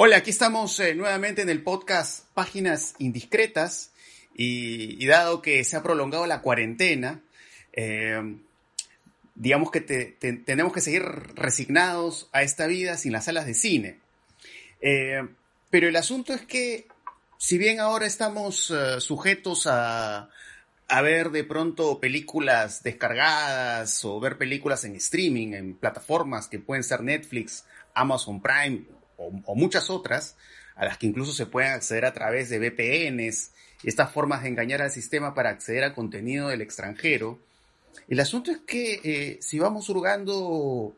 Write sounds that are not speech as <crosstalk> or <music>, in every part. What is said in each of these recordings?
Hola, aquí estamos eh, nuevamente en el podcast Páginas Indiscretas y, dado que se ha prolongado la cuarentena, eh, digamos que tenemos que seguir resignados a esta vida sin las salas de cine. Eh, pero el asunto es que, si bien ahora estamos sujetos a, a ver de pronto películas descargadas o ver películas en streaming, en plataformas que pueden ser Netflix, Amazon Prime o, muchas otras, a las que incluso se pueden acceder a través de VPNs estas formas de engañar al sistema para acceder a contenido del extranjero. El asunto es que eh, si vamos hurgando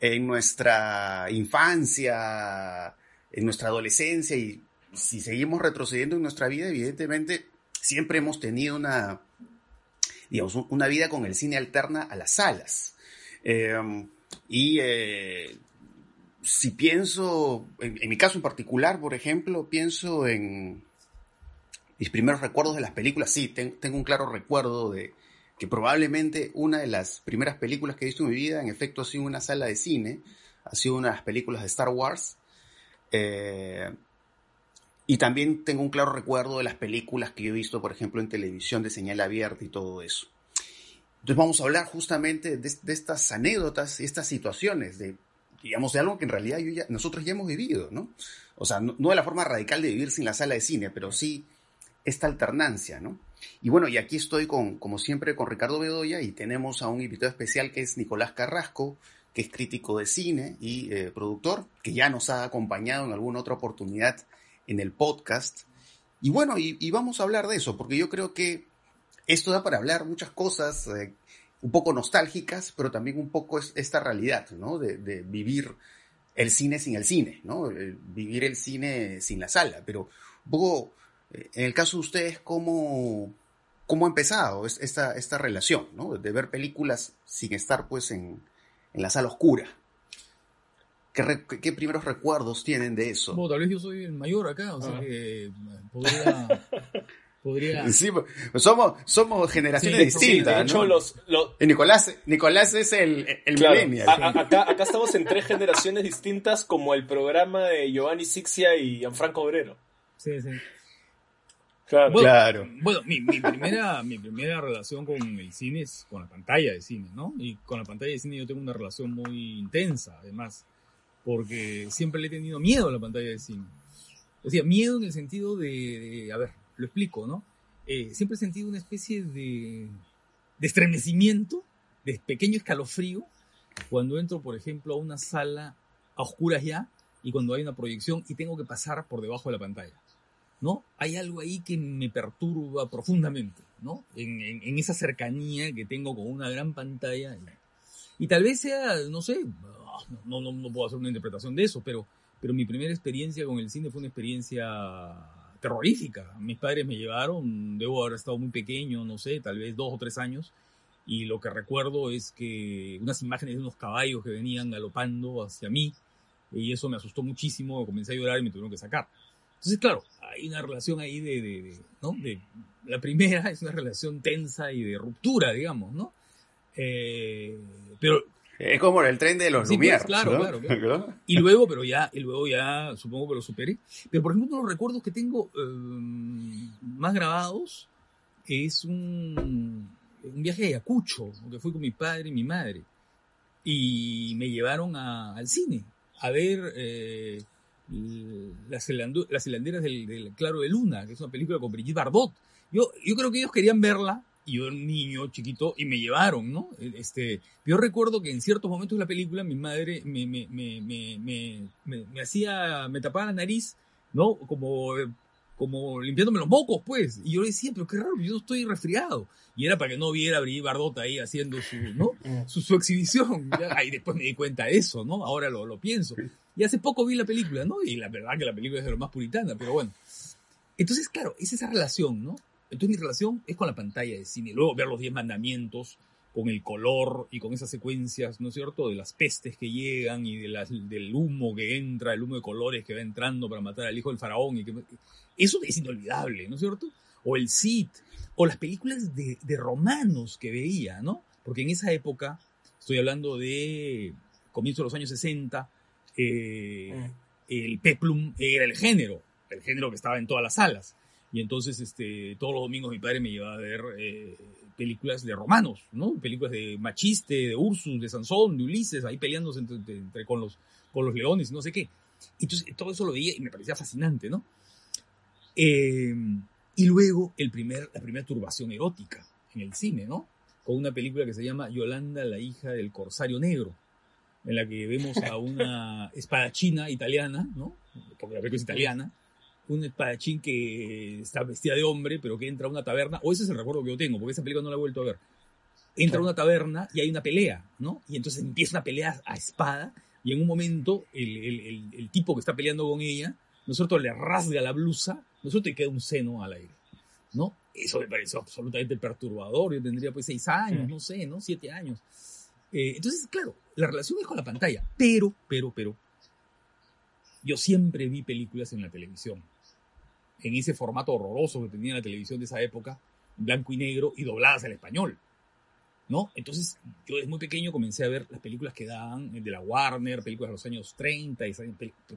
en nuestra infancia, en nuestra adolescencia y si seguimos retrocediendo en nuestra vida, evidentemente siempre hemos tenido una, digamos, una vida con el cine alterna a las salas. Eh, y eh, si pienso, en, mi caso en particular, por ejemplo, pienso en mis primeros recuerdos de las películas, sí, tengo un claro recuerdo de que probablemente una de las primeras películas que he visto en mi vida, en efecto, ha sido una sala de cine, ha sido una de las películas de Star Wars. Eh, y también tengo un claro recuerdo de las películas que yo he visto, por ejemplo, en televisión de señal abierta y todo eso. Entonces vamos a hablar justamente de, de estas anécdotas y estas situaciones de digamos, de algo que en realidad nosotros ya hemos vivido, ¿no? O sea, no, de la forma radical de vivir sin la sala de cine, pero sí esta alternancia, ¿no? Y bueno, y aquí estoy con, como siempre, con Ricardo Bedoya y tenemos a un invitado especial que es Nicolás Carrasco, que es crítico de cine y eh, productor, que ya nos ha acompañado en alguna otra oportunidad en el podcast. Y bueno, y, vamos a hablar de eso, porque yo creo que esto da para hablar muchas cosas. Eh, un poco nostálgicas, pero también un poco esta realidad, ¿no? De, vivir el cine sin el cine, ¿no? Vivir el cine sin la sala. Pero un poco, eh, en el caso de ustedes, ¿cómo, cómo ha empezado esta, esta relación, ¿no? De ver películas sin estar, pues, en, en la sala oscura. ¿Qué, ¿Qué, primeros recuerdos tienen de eso? Bueno, tal vez yo soy el mayor acá, o sea ah. que podría... Sí, pues, somos, somos generaciones distintas. de hecho, los, Nicolás, Nicolás es el, el acá, acá estamos en tres generaciones distintas, como el programa de Giovanni Sixia y Gianfranco Obrero. Sí, sí. Claro. Bueno, claro. bueno mi, mi, primera, <laughs> mi primera relación con el cine es con la pantalla de cine, ¿no? Y con la pantalla de cine yo tengo una relación muy intensa, además, porque siempre le he tenido miedo a la pantalla de cine. O sea, miedo en el sentido de a ver, lo explico, ¿no? Eh, siempre he sentido una especie de, de estremecimiento, de pequeño escalofrío, cuando entro, por ejemplo, a una sala a oscuras ya y cuando hay una proyección y tengo que pasar por debajo de la pantalla. ¿No? Hay algo ahí que me perturba profundamente, ¿no? En, esa cercanía que tengo con una gran pantalla. Y, tal vez sea, no sé, no, no, no, puedo hacer una interpretación de eso, pero, pero mi primera experiencia con el cine fue una experiencia terrorífica. Mis padres me llevaron, debo haber estado muy pequeño, no sé, tal vez dos o tres años, y lo que recuerdo es que unas imágenes de unos caballos que venían galopando hacia mí, y eso me asustó muchísimo, comencé a llorar y me tuvieron que sacar. Entonces, claro, hay una relación ahí de, de, ¿no? De, la primera <laughs> es una relación tensa y de ruptura, digamos, ¿no? Eh, pero es como el tren de los sí, pues, claro, claro, claro, Y luego, pero ya, y luego ya supongo que lo superé. Pero por ejemplo, uno de los recuerdos que tengo eh, más grabados es un, un viaje a Ayacucho, que fui con mi padre y mi madre. Y me llevaron al cine a ver eh, las, las hilanderas del, del, Claro de Luna, que es una película con Brigitte Bardot. Yo, yo creo que ellos querían verla y yo era un niño chiquito y me llevaron, ¿no? Este, yo recuerdo que en ciertos momentos de la película mi madre me, me, me, me, me hacía, me tapaba la nariz, ¿no? Como, como limpiándome los mocos, pues. Y yo le decía, pero qué raro, yo estoy resfriado. Y era para que no viera a Brigitte Bardota ahí haciendo su, ¿no? <laughs> Su, su exhibición. Ahí después me di cuenta de eso, ¿no? Ahora lo, lo pienso. Y hace poco vi la película, ¿no? Y la verdad que la película es de lo más puritana, pero bueno. Entonces, claro, es esa relación, ¿no? Entonces mi relación es con la pantalla de cine. Luego ver los diez mandamientos con el color y con esas secuencias, ¿no es cierto?, de las pestes que llegan y de las, del humo que entra, el humo de colores que va entrando para matar al hijo del faraón. Y que, eso es inolvidable, ¿no es cierto? O el Cid, o las películas de, de romanos que veía, ¿no? Porque en esa época, estoy hablando de comienzo de los años 60, eh, el peplum era el género, el género que estaba en todas las salas. Y entonces, este, todos los domingos mi padre me llevaba a ver eh, películas de romanos, ¿no? Películas de Machiste, de Ursus, de Sansón, de Ulises, ahí peleándose entre, con, los, con los leones, no sé qué. Entonces, todo eso lo veía y me parecía fascinante, ¿no? Eh, y luego el primer, la primera turbación erótica en el cine, ¿no? Con una película que se llama Yolanda, la hija del corsario negro, en la que vemos a una <laughs> espadachina italiana, ¿no? Porque la película es italiana, un espadachín que está vestida de hombre, pero que entra a una taberna, o ese es el recuerdo que yo tengo, porque esa película no la he vuelto a ver. Entra a una taberna y hay una pelea, ¿no? Y entonces empieza una pelea a espada, y en un momento el, el, el, tipo que está peleando con ella, nosotros le rasga la blusa, nosotros te queda un seno al aire, ¿no? Eso me pareció absolutamente perturbador, yo tendría pues seis años, mm. no sé, ¿no? Siete años. Eh, entonces, claro, la relación es con la pantalla, pero, pero, pero, yo siempre vi películas en la televisión en ese formato horroroso que tenía la televisión de esa época, blanco y negro y dobladas al español. ¿No? Entonces, yo desde muy pequeño comencé a ver las películas que daban de la Warner, películas de los años 30, y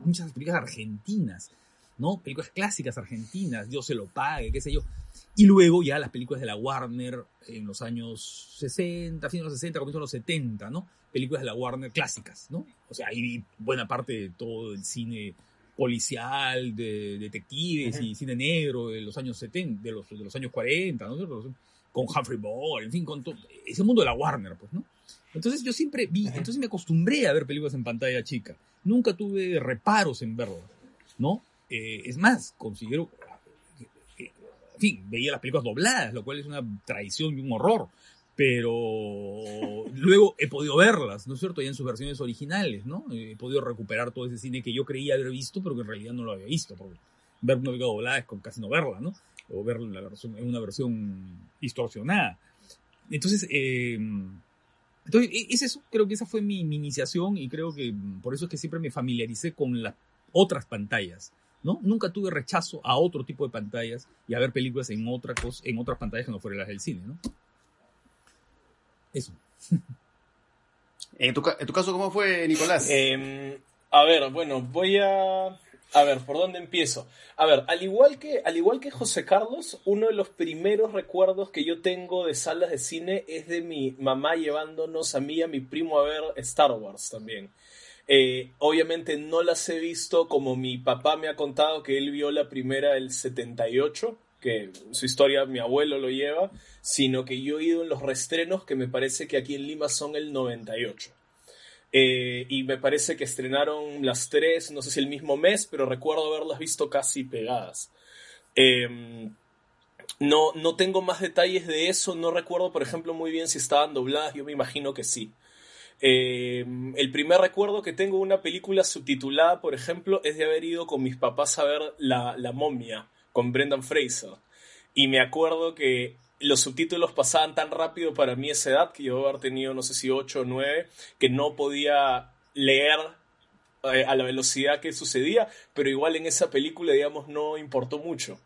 muchas películas argentinas, ¿no? Películas clásicas argentinas, Dios se lo pague, qué sé yo. Y luego ya las películas de la Warner en los años 60, fines de los 60, comienzos de los 70, ¿no? Películas de la Warner clásicas, ¿no? O sea, ahí buena parte de todo el cine policial, de detectives y cine negro de los años 70, de los, de los años 40, ¿no? con Humphrey Bogart, en fin, con todo, ese mundo de la Warner, pues, ¿no? Entonces yo siempre vi, entonces me acostumbré a ver películas en pantalla chica. Nunca tuve reparos en verlo, ¿no? Eh, es más, considero, en fin, veía las películas dobladas, lo cual es una traición y un horror pero luego he podido verlas, ¿no es cierto? Ya en sus versiones originales, ¿no? He podido recuperar todo ese cine que yo creía haber visto, pero que en realidad no lo había visto, porque ver una película doblada es casi no verla, ¿no? O ver la versión, en una versión distorsionada. Entonces, eh, entonces, e, es eso, creo que esa fue mi, iniciación y creo que por eso es que siempre me familiaricé con las otras pantallas, ¿no? Nunca tuve rechazo a otro tipo de pantallas y a ver películas en, otra cosa, en otras pantallas que no fueran las del cine, ¿no? Eso. ¿En tu, caso cómo fue, Nicolás? Em, a ver, bueno, voy a... A ver, ¿por dónde empiezo? A ver, al igual, que, al igual que José Carlos, uno de los primeros recuerdos que yo tengo de salas de cine es de mi mamá llevándonos a mí y a mi primo a ver Star Wars también. Eh, obviamente no las he visto como mi papá me ha contado que él vio la primera del 78, que su historia mi abuelo lo lleva, sino que yo he ido en los restrenos que me parece que aquí en Lima son el 98. Eh, y me parece que estrenaron las tres, no sé si el mismo mes, pero recuerdo haberlas visto casi pegadas. Em, no, no tengo más detalles de eso, no recuerdo, por ejemplo, muy bien si estaban dobladas, yo me imagino que sí. Em, el primer recuerdo que tengo de una película subtitulada, por ejemplo, es de haber ido con mis papás a ver La, la momia con Brendan Fraser. Y me acuerdo que los subtítulos pasaban tan rápido para mí esa edad, que yo haber tenido, no sé si 8 o 9, que no podía leer eh, a la velocidad que sucedía, pero igual en esa película, digamos, no importó mucho.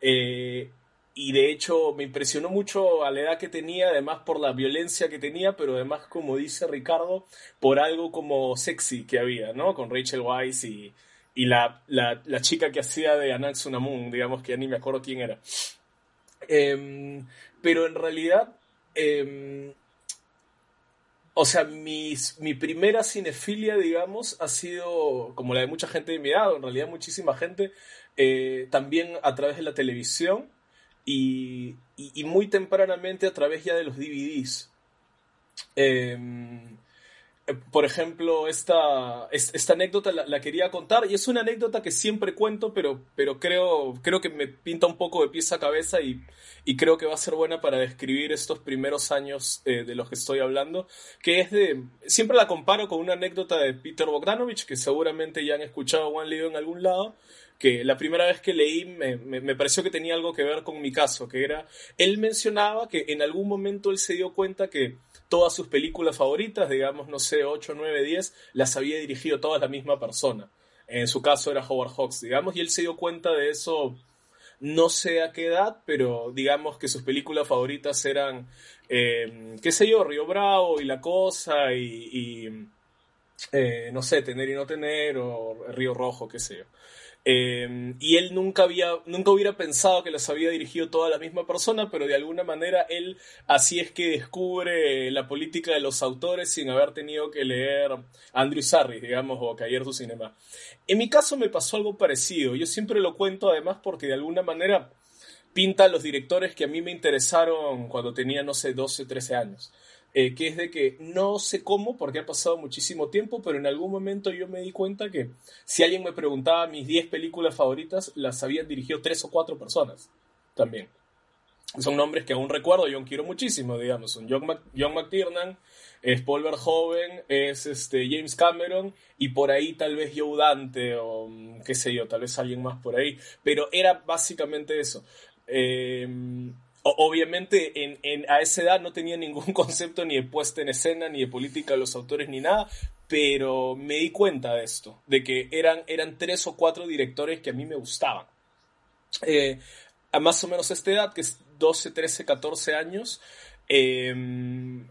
Eh, y de hecho me impresionó mucho a la edad que tenía, además por la violencia que tenía, pero además, como dice Ricardo, por algo como sexy que había, ¿no? Con Rachel Weisz y, y la, la, chica que hacía de Anaxunamun, digamos que ya ni me acuerdo quién era. Em, pero en realidad, em, o sea, mis, mi primera cinefilia, digamos, ha sido como la de mucha gente de mi edad, en realidad muchísima gente, eh, también a través de la televisión y, y, muy tempranamente a través ya de los DVDs. Eh, por ejemplo, esta, esta anécdota la, quería contar y es una anécdota que siempre cuento, pero, pero creo, creo que me pinta un poco de pieza a cabeza y, y creo que va a ser buena para describir estos primeros años eh, de los que estoy hablando, que es de, siempre la comparo con una anécdota de Peter Bogdanovich, que seguramente ya han escuchado o han leído en algún lado, que la primera vez que leí me, me, pareció que tenía algo que ver con mi caso, que era, él mencionaba que en algún momento él se dio cuenta que todas sus películas favoritas, digamos, no sé, 8, 9, 10, las había dirigido todas la misma persona. En su caso era Howard Hawks, digamos, y él se dio cuenta de eso, no sé a qué edad, pero digamos que sus películas favoritas eran, eh, qué sé yo, Río Bravo y La Cosa y, eh, no sé, Tener y no tener, o Río Rojo, qué sé yo. Eh, y él nunca, había, nunca hubiera pensado que las había dirigido toda la misma persona, pero de alguna manera él así es que descubre la política de los autores sin haber tenido que leer Andrew Sarris, digamos, o Cayer su Cinema. En mi caso me pasó algo parecido. Yo siempre lo cuento además porque de alguna manera pinta a los directores que a mí me interesaron cuando tenía, no sé, 12, 13 años. Eh, que es de que no sé cómo, porque ha pasado muchísimo tiempo, pero en algún momento yo me di cuenta que si alguien me preguntaba mis 10 películas favoritas, las habían dirigido tres o cuatro personas también. Son nombres que aún recuerdo, yo quiero muchísimo, digamos. Son John, John McTiernan, es Paul Verhoeven, es este, James Cameron y por ahí tal vez Joe Dante o qué sé yo, tal vez alguien más por ahí. Pero era básicamente eso. Eh, obviamente en, a esa edad no tenía ningún <laughs> concepto ni de puesta en escena, ni de política de los autores, ni nada, pero me di cuenta de esto, de que eran, eran tres o cuatro directores que a mí me gustaban. Eh, a más o menos esta edad, que es 12, 13, 14 años, em,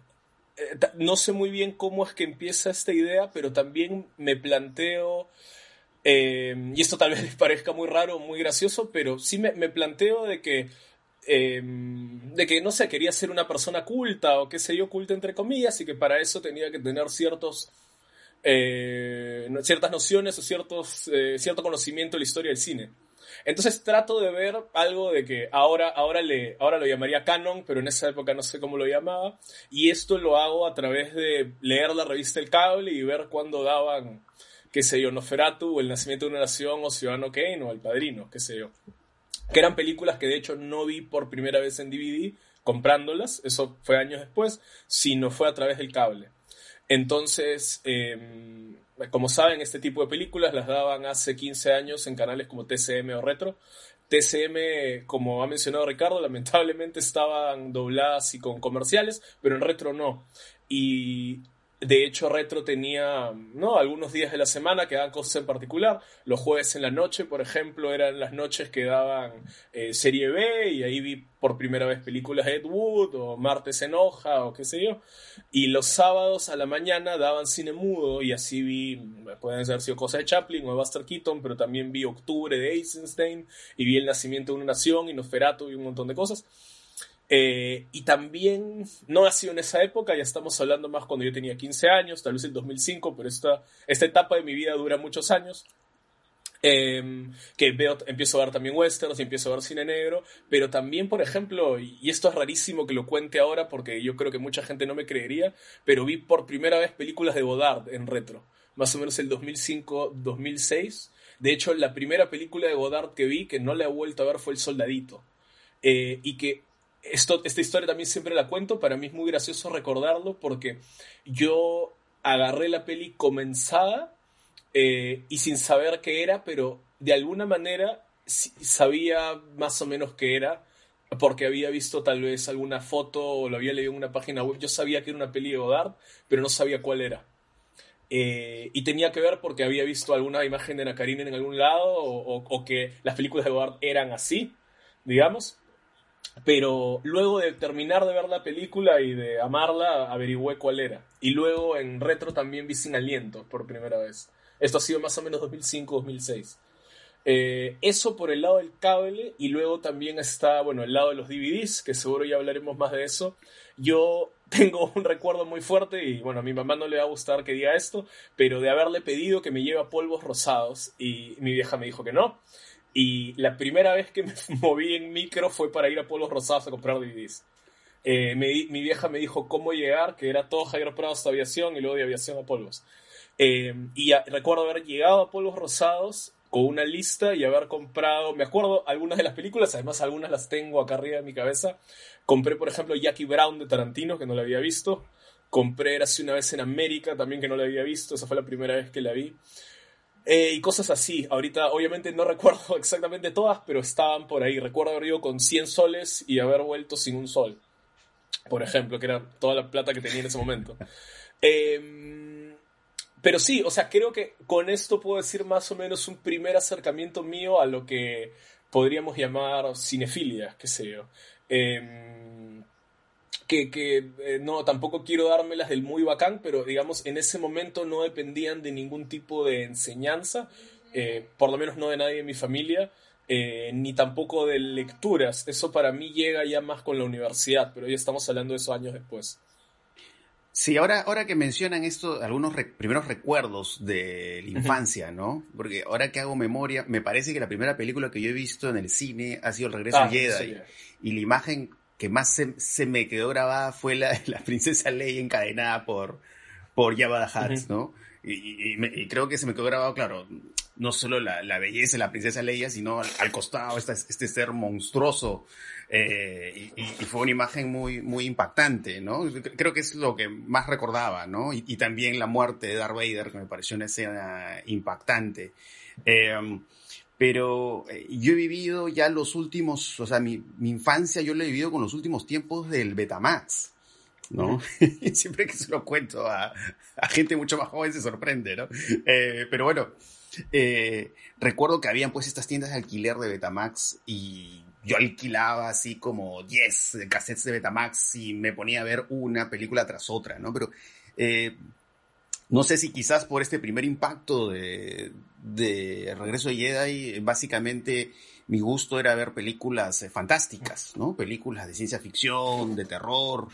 eh, no sé muy bien cómo es que empieza esta idea, pero también me planteo... Em, y esto tal vez <laughs> les parezca muy raro, muy gracioso, pero sí me planteo de que Em, de que, no sé, quería ser una persona culta o qué sé yo, culta entre comillas, y que para eso tenía que tener ciertos, eh, ciertas nociones o ciertos, eh, cierto conocimiento de la historia del cine. Entonces trato de ver algo de que ahora, ahora, le, ahora lo llamaría canon, pero en esa época no sé cómo lo llamaba, y esto lo hago a través de leer la revista El Cable y ver cuándo daban, qué sé yo, Noferatu, o El Nacimiento de una Nación, o Ciudadano Kane, o El Padrino, qué sé yo que eran películas que de hecho no vi por primera vez en DVD comprándolas, eso fue años después, sino fue a través del cable. Entonces, em, como saben, este tipo de películas las daban hace 15 años en canales como TCM o Retro. TCM, como ha mencionado Ricardo, lamentablemente estaban dobladas y con comerciales, pero en Retro no. Y de hecho, Retro tenía ¿no? algunos días de la semana que daban cosas en particular. Los jueves en la noche, por ejemplo, eran las noches que daban eh, serie B y ahí vi por primera vez películas de Ed Wood o Martes en hoja o qué sé yo. Y los sábados a la mañana daban cine mudo y así vi, pueden haber sido cosas de Chaplin o de Buster Keaton, pero también vi Octubre de Eisenstein y vi El nacimiento de una nación y Nosferatu y un montón de cosas. Eh, y también, no ha sido en esa época, ya estamos hablando más cuando yo tenía 15 años, tal vez en 2005, pero esta, esta etapa de mi vida dura muchos años. Em, que veo, empiezo a ver también westerns y empiezo a ver cine negro, pero también, por ejemplo, y esto es rarísimo que lo cuente ahora porque yo creo que mucha gente no me creería, pero vi por primera vez películas de Godard en retro, más o menos el 2005-2006. De hecho, la primera película de Godard que vi, que no la he vuelto a ver, fue El Soldadito. Eh, y que esto, esta historia también siempre la cuento, para mí es muy gracioso recordarlo porque yo agarré la peli comenzada eh, y sin saber qué era, pero de alguna manera sabía más o menos qué era, porque había visto tal vez alguna foto o lo había leído en una página web. Yo sabía que era una peli de Godard, pero no sabía cuál era. Eh, y tenía que ver porque había visto alguna imagen de Ana en algún lado o, o que las películas de Godard eran así, digamos. Pero luego de terminar de ver la película y de amarla, averigüé cuál era. Y luego en retro también vi Sin Aliento por primera vez. Esto ha sido más o menos 2005-2006. Eh, eso por el lado del cable y luego también está, bueno, el lado de los DVDs, que seguro ya hablaremos más de eso. Yo <laughs> tengo un recuerdo muy fuerte y bueno, a mi mamá no le va a gustar que diga esto, pero de haberle pedido que me lleve polvos rosados y mi vieja me dijo que no. Y la primera vez que me <laughs> moví en micro fue para ir a Polos Rosados a comprar DVDs. Eh, mi vieja me dijo cómo llegar, que era todo Javier Prado hasta aviación y luego de aviación a polvos. Eh, y recuerdo haber llegado a Polvos Rosados con una lista y haber comprado, me acuerdo algunas de las películas, además algunas las tengo acá arriba de mi cabeza. Compré, por ejemplo, Jackie Brown de Tarantino, que no la había visto. Compré Hace una vez en América, también que no la había visto, esa fue la primera vez que la vi. Eh, y cosas así. Ahorita, obviamente, no <laughs> recuerdo exactamente todas, pero estaban por ahí. Recuerdo haber ido con 100 soles y haber vuelto sin un sol. Por ejemplo, que era toda la plata que tenía en ese momento. <laughs> Em, pero sí, o sea, creo que con esto puedo decir más o menos un primer acercamiento mío a lo que podríamos llamar cinefilia, qué sé yo. Em, que, que eh, no, tampoco quiero dármelas del muy bacán, pero digamos, en ese momento no dependían de ningún tipo de enseñanza, eh, por lo menos no de nadie en mi familia, eh, ni tampoco de lecturas. Eso para mí llega ya más con la universidad, pero ya estamos hablando de esos años después. Sí, ahora, ahora que mencionan esto, algunos primeros recuerdos de la infancia, ¿no? Porque ahora que hago memoria, me parece que la primera película que yo he visto en el cine ha sido El regreso de ah, Jedi. Y la imagen que más se, me quedó grabada fue la de la princesa Leia encadenada por, por Jabba the Hutt, ¿no? Y, creo que se me quedó grabado, claro, no solo la, belleza de la princesa Leia, sino al, costado este, este ser monstruoso eh, y, fue una imagen muy, muy impactante, ¿no? Creo que es lo que más recordaba, ¿no? Y, también la muerte de Darth Vader, que me pareció una escena impactante. Em, pero eh, yo he vivido ya los últimos, o sea, mi, infancia yo la he vivido con los últimos tiempos del Betamax. ¿no? <laughs> Siempre que se lo cuento a, gente mucho más joven se sorprende, ¿no? Eh, pero bueno, recuerdo que habían pues estas tiendas de alquiler de Betamax y yo alquilaba así como 10 cassettes de Betamax y me ponía a ver una película tras otra, ¿no? Pero eh, no sé si quizás por este primer impacto de, de Regreso de Jedi, básicamente mi gusto era ver películas eh, fantásticas, ¿no? Películas de ciencia ficción, de terror,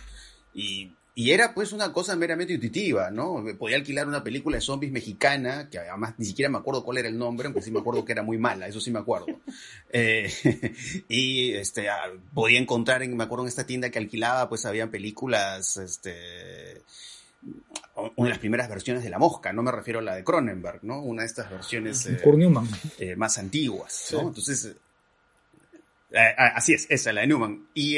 y y era pues una cosa meramente intuitiva, ¿no? Podía alquilar una película de zombies mexicana, que además ni siquiera me acuerdo cuál era el nombre, aunque sí me acuerdo que era muy mala, eso sí me acuerdo. Eh, <laughs> y este, ah, podía encontrar, en, me acuerdo en esta tienda que alquilaba, pues había películas, este, una de las primeras versiones de La Mosca, no me refiero a la de Cronenberg, ¿no? Una de estas versiones eh, eh, más antiguas, ¿no? Entonces, así es, esa, la de Newman. Y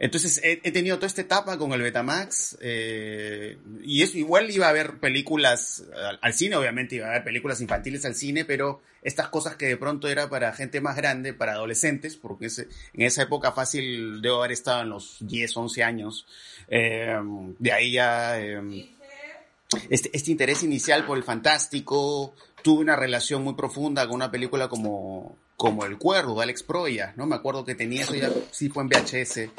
entonces he, tenido toda esta etapa con el Betamax eh, y eso igual iba a haber películas al, cine, obviamente iba a haber películas infantiles al cine, pero estas cosas que de pronto era para gente más grande, para adolescentes, porque en esa época fácil debo haber estado en los 10, 11 años, eh, de ahí ya eh, este, este interés inicial por el fantástico, tuve una relación muy profunda con una película como como El Cuervo de Alex Proya, ¿no? Me acuerdo que tenía eso ya, sí fue en VHS,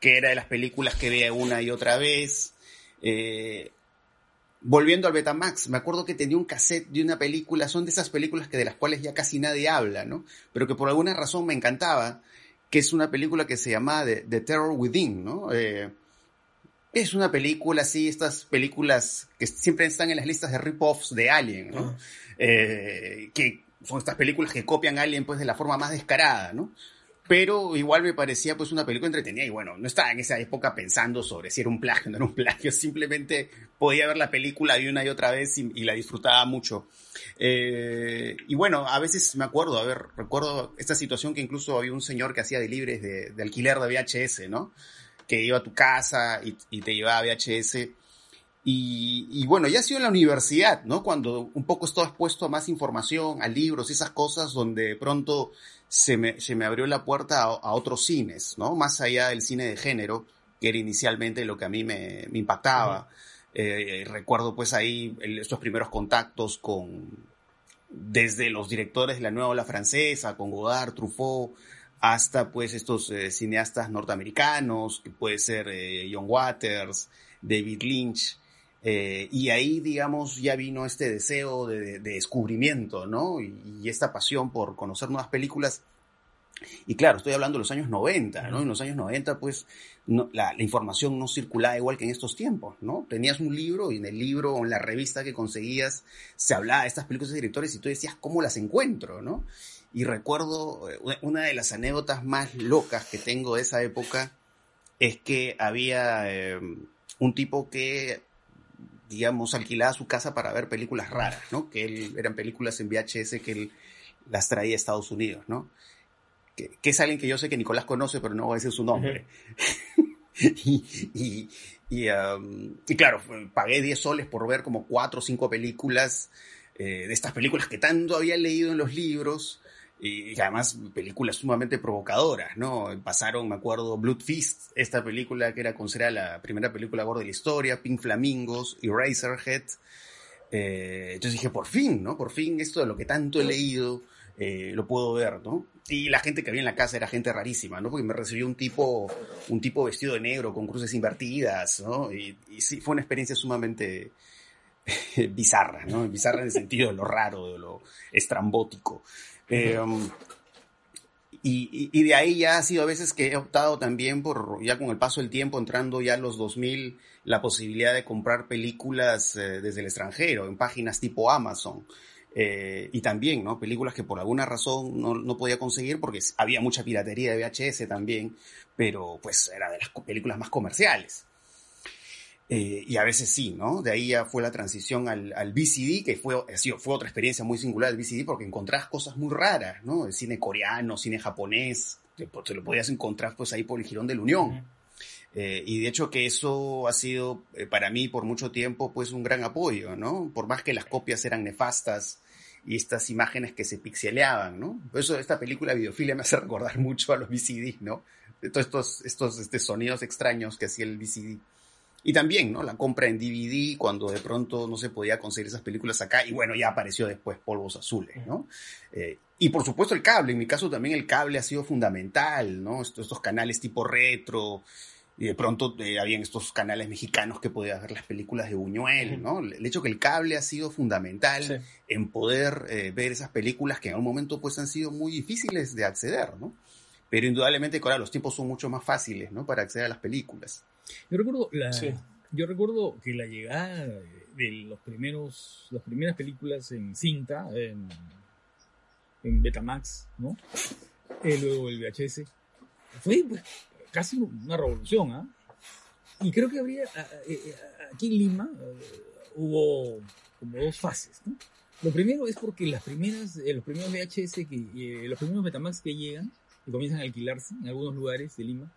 que era de las películas que veía una y otra vez. Eh, volviendo al Betamax, me acuerdo que tenía un cassette de una película, son de esas películas que de las cuales ya casi nadie habla, ¿no? Pero que por alguna razón me encantaba, que es una película que se llama The, Terror Within, ¿no? Eh, es una película así, estas películas que siempre están en las listas de rip-offs de Alien, ¿no? Ah. Eh, que son estas películas que copian a alguien pues de la forma más descarada, ¿no? Pero igual me parecía pues una película entretenida y bueno, no estaba en esa época pensando sobre si era un plagio o no era un plagio, <laughs> simplemente podía ver la película de una y otra vez y, la disfrutaba mucho. Eh, y bueno, a veces me acuerdo, a ver, recuerdo esta situación que incluso había un señor que hacía de libres de, alquiler de VHS, ¿no? Que iba a tu casa y, y te llevaba VHS y, bueno, ya ha sido en la universidad, ¿no? Cuando un poco estaba expuesto a más información, a libros y esas cosas, donde de pronto se me, se me abrió la puerta a, otros cines, ¿no? Más allá del cine de género, que era inicialmente lo que a mí me, me impactaba. Eh, recuerdo pues ahí estos primeros contactos con, desde los directores de la nueva ola francesa, con Godard, Truffaut, hasta pues estos eh, cineastas norteamericanos, que puede ser eh, John Waters, David Lynch, eh, y ahí, digamos, ya vino este deseo de, descubrimiento, ¿no? Y, esta pasión por conocer nuevas películas. Y claro, estoy hablando de los años 90, ¿no? En los años 90, pues, la, información no circulaba igual que en estos tiempos, ¿no? Tenías un libro y en el libro o en la revista que conseguías se hablaba de estas películas de directores y tú decías, ¿cómo las encuentro, no? Y recuerdo eh, una de las anécdotas más locas que tengo de esa época es que había eh, un tipo que digamos, alquilaba su casa para ver películas raras, ¿no? Que él, eran películas en VHS que él las traía a Estados Unidos, ¿no? Que, es alguien que yo sé que Nicolás conoce, pero no voy a decir su nombre. <laughs> y, um, y, claro, pagué 10 soles por ver como 4 o 5 películas eh, de estas películas que tanto había leído en los libros y además películas sumamente provocadoras, ¿no? Pasaron, me acuerdo, Blood Fist, esta película que era considerada la primera película gorda de la historia, Pink Flamingos, Eraserhead. Eh, entonces dije, por fin, ¿no? Por fin esto de lo que tanto he leído eh, lo puedo ver, ¿no? Y la gente que había en la casa era gente rarísima, ¿no? Porque me recibió un tipo, un tipo vestido de negro con cruces invertidas, ¿no? Y, sí, fue una experiencia sumamente <laughs> bizarra, ¿no? Bizarra en el sentido de lo raro, de lo estrambótico. Em, y, de ahí ya ha sido a veces que he optado también por, ya con el paso del tiempo, entrando ya a los 2000, la posibilidad de comprar películas eh, desde el extranjero, en páginas tipo Amazon. Eh, y también, ¿no? Películas que por alguna razón no, no, podía conseguir porque había mucha piratería de VHS también, pero pues era de las películas más comerciales. Eh, y a veces sí, ¿no? De ahí ya fue la transición al, al VCD, que fue, fue otra experiencia muy singular el VCD porque encontrás cosas muy raras, ¿no? El cine coreano, cine japonés, te, te lo podías encontrar pues ahí por el Girón de la Unión. Eh, y de hecho que eso ha sido eh, para mí por mucho tiempo pues un gran apoyo, ¿no? Por más que las copias eran nefastas y estas imágenes que se pixeleaban, ¿no? Por eso esta película Videofilia me hace recordar <laughs> mucho a los VCD, ¿no? Todos estos, estos este, sonidos extraños que hacía el VCD. Y también, ¿no? La compra en DVD cuando de pronto no se podía conseguir esas películas acá y bueno, ya apareció después Polvos Azules, ¿no? Eh, y por supuesto el cable, en mi caso también el cable ha sido fundamental, ¿no? Estos, estos canales tipo retro, y de pronto eh, habían estos canales mexicanos que podías ver las películas de Buñuel, ¿no? El hecho que el cable ha sido fundamental en poder eh, ver esas películas que en algún momento pues han sido muy difíciles de acceder, ¿no? Pero indudablemente ahora los tiempos son mucho más fáciles, ¿no? Para acceder a las películas. Yo recuerdo, la, yo recuerdo que la llegada de los primeros, las primeras películas en cinta, en, en Betamax, ¿no? Eh, luego el VHS, fue pues, casi una revolución, ¿ah? Y creo que habría, aquí en Lima hubo como dos fases, ¿no? Lo primero es porque las primeras, eh, los primeros VHS, que, eh, los primeros Betamax que llegan, comienzan a alquilarse en algunos lugares de Lima,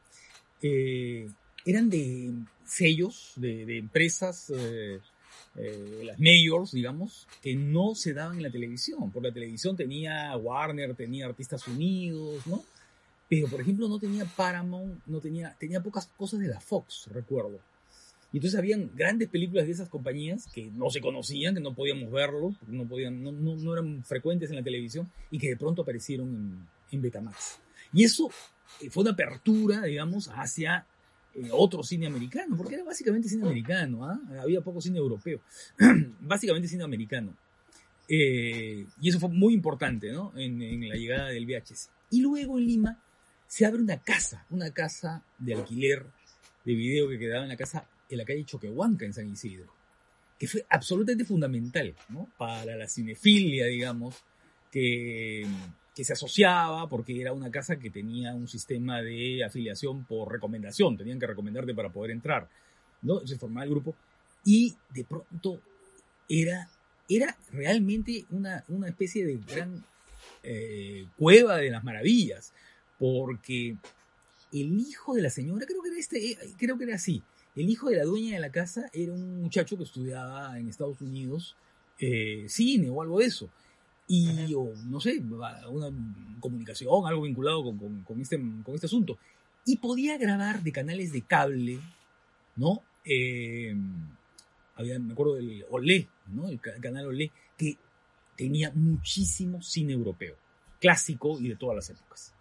eh, eran de sellos, de, empresas, eh, eh, las mayors, digamos, que no se daban en la televisión. Por la televisión tenía Warner, tenía Artistas Unidos, ¿no? Pero, por ejemplo, no tenía Paramount, no tenía, tenía pocas cosas de la Fox, recuerdo. Y entonces habían grandes películas de esas compañías que no se conocían, que no podíamos verlo, no, podían, no, no, eran frecuentes en la televisión y que de pronto aparecieron en, en Betamax. Y eso eh, fue una apertura, digamos, hacia eh, otro cine americano, porque era básicamente cine americano, ¿ah? había poco cine europeo, <clears throat> básicamente cine americano. Eh, y eso fue muy importante ¿no? En, en, la llegada del VHS. Y luego en Lima se abre una casa, una casa de alquiler de video que quedaba en la casa en la calle Choquehuanca en San Isidro, que fue absolutamente fundamental ¿no? para la cinefilia, digamos, que que se asociaba porque era una casa que tenía un sistema de afiliación por recomendación, tenían que recomendarte para poder entrar, ¿no? Se formaba el grupo y de pronto era, era realmente una, una especie de gran eh, cueva de las maravillas, porque el hijo de la señora, creo que era este, eh, creo que era así, el hijo de la dueña de la casa era un muchacho que estudiaba en Estados Unidos eh, cine o algo de eso y, o no sé, una comunicación, algo vinculado con, con, este, con este asunto. Y podía grabar de canales de cable, ¿no? Eh, había, me acuerdo del Olé, ¿no? El, canal Olé, que tenía muchísimo cine europeo, clásico y de todas las épocas.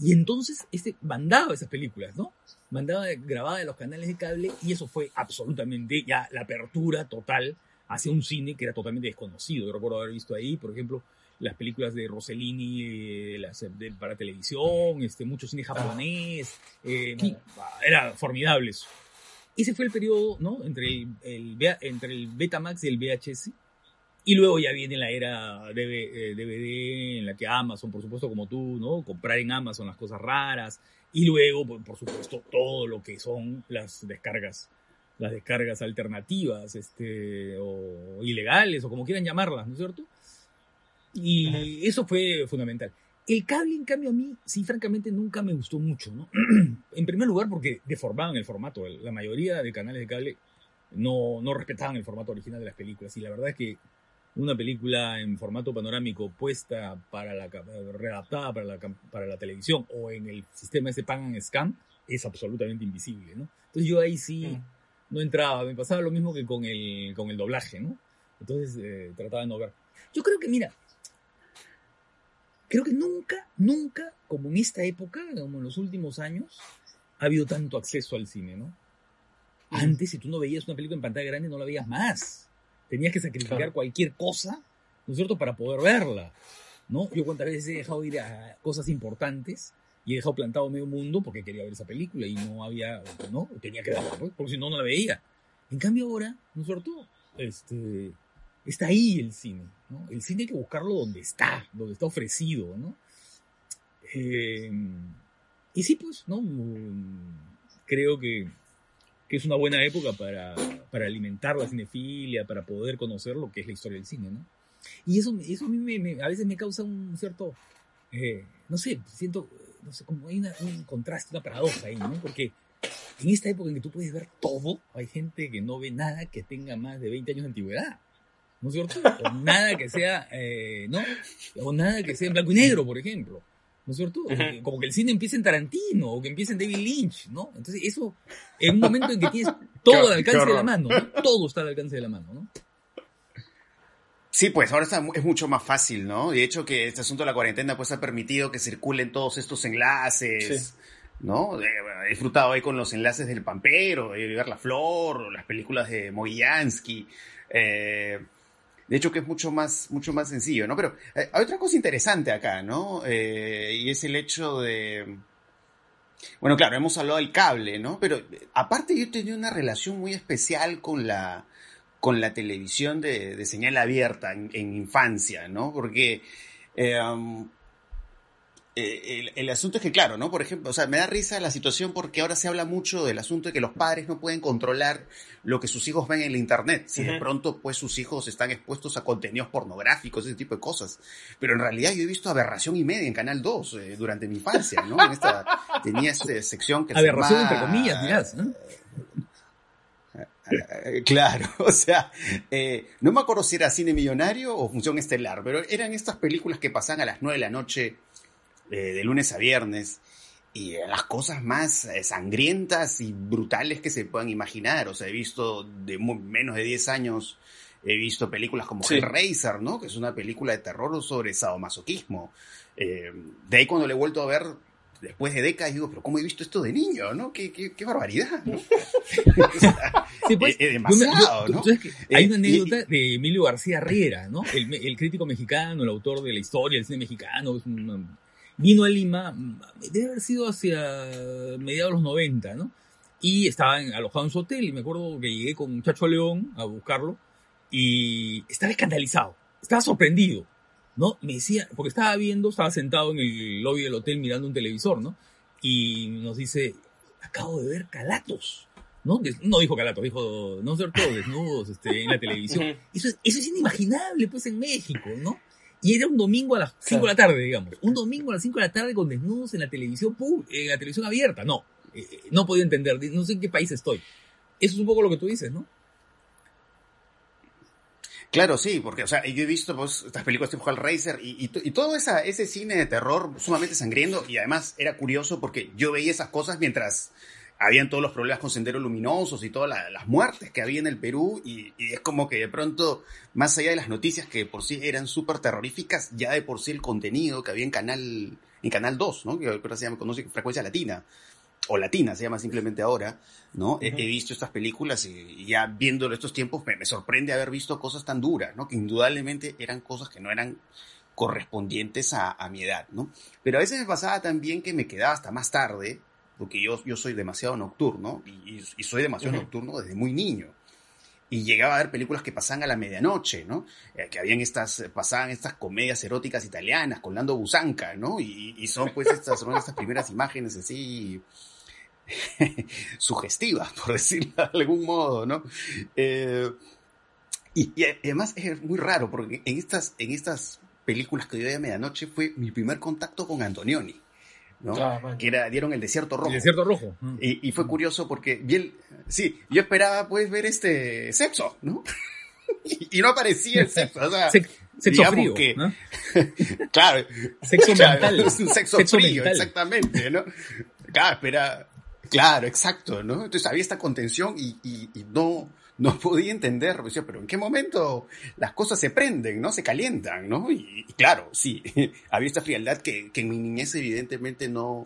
Y entonces este mandaba esas películas, ¿no? Mandaba grabada de los canales de cable y eso fue absolutamente ya la apertura total hacia un cine que era totalmente desconocido. Yo recuerdo haber visto ahí, por ejemplo, las películas de Rossellini eh, las, para televisión, este, mucho cine japonés, eh, era formidable eso. Ese fue el periodo, ¿no? Entre el, entre el Betamax y el VHS. Y luego ya viene la era DVD, eh, en la que Amazon, por supuesto, como tú, ¿no? Comprar en Amazon las cosas raras. Y luego, por supuesto, todo lo que son las descargas las descargas alternativas este, o ilegales o como quieran llamarlas, ¿no es cierto? Y eso fue fundamental. El cable, en cambio, a mí, sí, francamente, nunca me gustó mucho, ¿no? <clears throat> en primer lugar, porque deformaban el formato. La mayoría de canales de cable no, no respetaban el formato original de las películas. Y la verdad es que una película en formato panorámico puesta para la, readaptada para la, para la televisión o en el sistema ese pan and scam es absolutamente invisible, ¿no? Entonces yo ahí sí... Mm no entraba. Me pasaba lo mismo que con el, con el doblaje, ¿no? Entonces eh, trataba de no ver. Yo creo que, mira, creo que nunca, nunca, como en esta época, como en los últimos años, ha habido tanto acceso al cine, ¿no? Antes, si tú no veías una película en pantalla grande, no la veías más. Tenías que sacrificar cualquier cosa, ¿no es cierto?, para poder verla, ¿no? Yo cuántas veces he dejado ir a cosas importantes y he dejado plantado medio mundo porque quería ver esa película y no había, ¿no? Tenía que verla, pues, porque si no, no la veía. En cambio ahora, ¿no cierto?, este, está ahí el cine, ¿no? El cine hay que buscarlo donde está, donde está ofrecido, ¿no? Eh, y sí, pues, ¿no? Creo que que es una buena época para, para alimentar la cinefilia, para poder conocer lo que es la historia del cine, ¿no? Y eso, eso a mí me, a veces me causa un cierto, eh, no sé, siento, no sé, como hay un contraste, una paradoja ahí, ¿no? Porque en esta época en que tú puedes ver todo, hay gente que no ve nada que tenga más de 20 años de antigüedad. ¿No es cierto? O nada que sea, eh, ¿no? O nada que sea en blanco y negro, por ejemplo. ¿no es cierto? Como que el cine empiece en Tarantino o que empiece en David Lynch, ¿no? Entonces eso, en un momento en que tienes todo al alcance de la mano, ¿no? Todo está al alcance de la mano, ¿no? Sí, pues ahora es mucho más fácil, ¿no? De hecho que este asunto de la cuarentena pues ha permitido que circulen todos estos enlaces, ¿no? He disfrutado ahí con los enlaces del Pampero, de ver la Flor, las películas de Mogiansky, eh, de hecho, que es mucho más, mucho más sencillo, ¿no? Pero eh, hay otra cosa interesante acá, ¿no? Eh, y es el hecho de... Bueno, claro, hemos hablado del cable, ¿no? Pero aparte yo tenía una relación muy especial con la, con la televisión de, señal abierta en, infancia, ¿no? Porque eh, eh, el, asunto es que, claro, ¿no? Por ejemplo, o sea, me da risa la situación porque ahora se habla mucho del asunto de que los padres no pueden controlar lo que sus hijos ven en el Internet. Si de pronto, pues, sus hijos están expuestos a contenidos pornográficos, ese tipo de cosas. Pero en realidad yo he visto aberración y media en Canal 2 eh, durante mi infancia, ¿no? En esta, tenía esta sección que Aberración entre comillas, dirás, eh, <laughs> Claro, <laughs> o sea, no me acuerdo si era cine millonario o función estelar, pero eran estas películas que pasan a las 9 de la noche eh, de lunes a viernes, y las cosas más eh, sangrientas y brutales que se puedan imaginar. O sea, he visto de menos de 10 años, he visto películas como Hellraiser, ¿no? Que es una película de terror sobre sadomasoquismo. Eh, de ahí cuando le he vuelto a ver, después de décadas, digo, pero ¿cómo he visto esto de niño, no? Qué, qué, barbaridad, ¿no? <laughs> Pues, es, demasiado, ¿no? hay una anécdota de Emilio García Riera, ¿no? El, el, crítico mexicano, el autor de la historia del cine mexicano, es un vino a Lima, debe haber sido hacia mediados de los 90, ¿no? Y estaba alojado en su hotel y me acuerdo que llegué con Chacho León a buscarlo y estaba escandalizado, estaba sorprendido, ¿no? Me decía, porque estaba viendo, estaba sentado en el lobby del hotel mirando un televisor, ¿no? Y nos dice, acabo de ver Calatos. ¿no? No dijo Calatos, dijo, no ser todos desnudos este, en la televisión. Eso, eso es inimaginable, pues, en México, ¿no? Y era un domingo a las 5 de la tarde, digamos. Un domingo a las 5 de la tarde con desnudos en la televisión, en la televisión abierta. No, eh, eh, no podía entender, no sé en qué país estoy. Eso es un poco lo que tú dices, ¿no? Claro, sí, porque, o sea, yo he visto pues, estas películas tipo Hellraiser y, y, todo esa, ese cine de terror sumamente sangriento y además era curioso porque yo veía esas cosas mientras habían todos los problemas con senderos luminosos y todas las muertes que había en el Perú y, es como que de pronto, más allá de las noticias que por sí eran súper terroríficas, ya de por sí el contenido que había en Canal, en Canal 2, ¿no? que se llama, conoce Frecuencia Latina, o Latina se llama simplemente ahora, ¿no? he, visto estas películas y, ya viéndolo estos tiempos me, sorprende haber visto cosas tan duras, ¿no? Que indudablemente eran cosas que no eran correspondientes a, a mi edad, ¿no? Pero a veces me pasaba también que me quedaba hasta más tarde porque yo, yo soy demasiado nocturno y, soy demasiado nocturno desde muy niño. Y llegaba a ver películas que pasaban a la medianoche, ¿no? Eh, que habían estas, pasaban estas comedias eróticas italianas con Lando Busanca, ¿no? Y, son pues estas, son estas primeras imágenes así <laughs> sugestivas, por decirlo de algún modo, ¿no? Eh, y, y, además es muy raro porque en estas, en estas películas que yo vi a medianoche fue mi primer contacto con Antonioni. ¿no? Ah, que era, dieron el desierto rojo. El desierto rojo. Y, fue curioso porque bien, sí, yo esperaba pues ver este sexo, ¿no? <laughs> y, no aparecía el sexo. O sea, sexo frío. Que, claro. Sexo mental. un sexo, frío, exactamente, ¿no? Claro, espera. Claro, exacto, ¿no? Entonces había esta contención y, y, no, no <laughs> podía entender, decía, pero ¿en qué momento las cosas se prenden, no? Se calientan, ¿no? Y, claro, sí, <laughs> había esta frialdad que, que en mi niñez evidentemente no,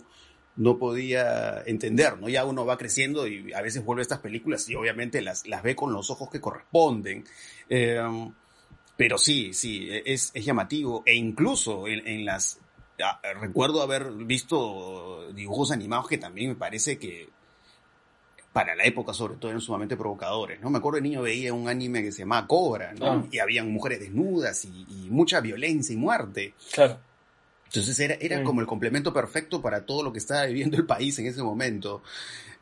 no podía entender, ¿no? Ya uno va creciendo y a veces vuelve a estas películas y obviamente las, las ve con los ojos que corresponden. Em, pero sí, sí, es, es, llamativo. E incluso en, las... Recuerdo haber visto dibujos animados que también me parece que para la época sobre todo eran sumamente provocadores, ¿no? Me acuerdo de niño veía un anime que se llamaba Cobra, ¿no? Ah. Y habían mujeres desnudas y, y, mucha violencia y muerte. Claro. Entonces era, era como el complemento perfecto para todo lo que estaba viviendo el país en ese momento.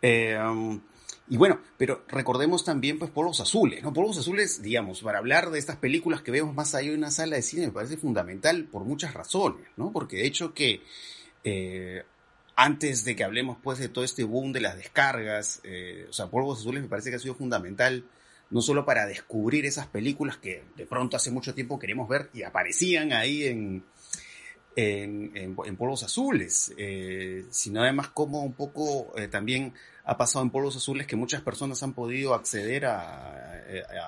Eh, um, y bueno, pero recordemos también pues Polvos Azules, ¿no? Polvos Azules, digamos, para hablar de estas películas que vemos más allá de una sala de cine me parece fundamental por muchas razones, ¿no? Porque de hecho que eh, antes de que hablemos pues de todo este boom de las descargas, eh, o sea, Polvos Azules me parece que ha sido fundamental no solo para descubrir esas películas que de pronto hace mucho tiempo queremos ver y aparecían ahí en, en, polvos azules, eh, sino además como un poco también ha pasado en polvos azules que muchas personas han podido acceder a,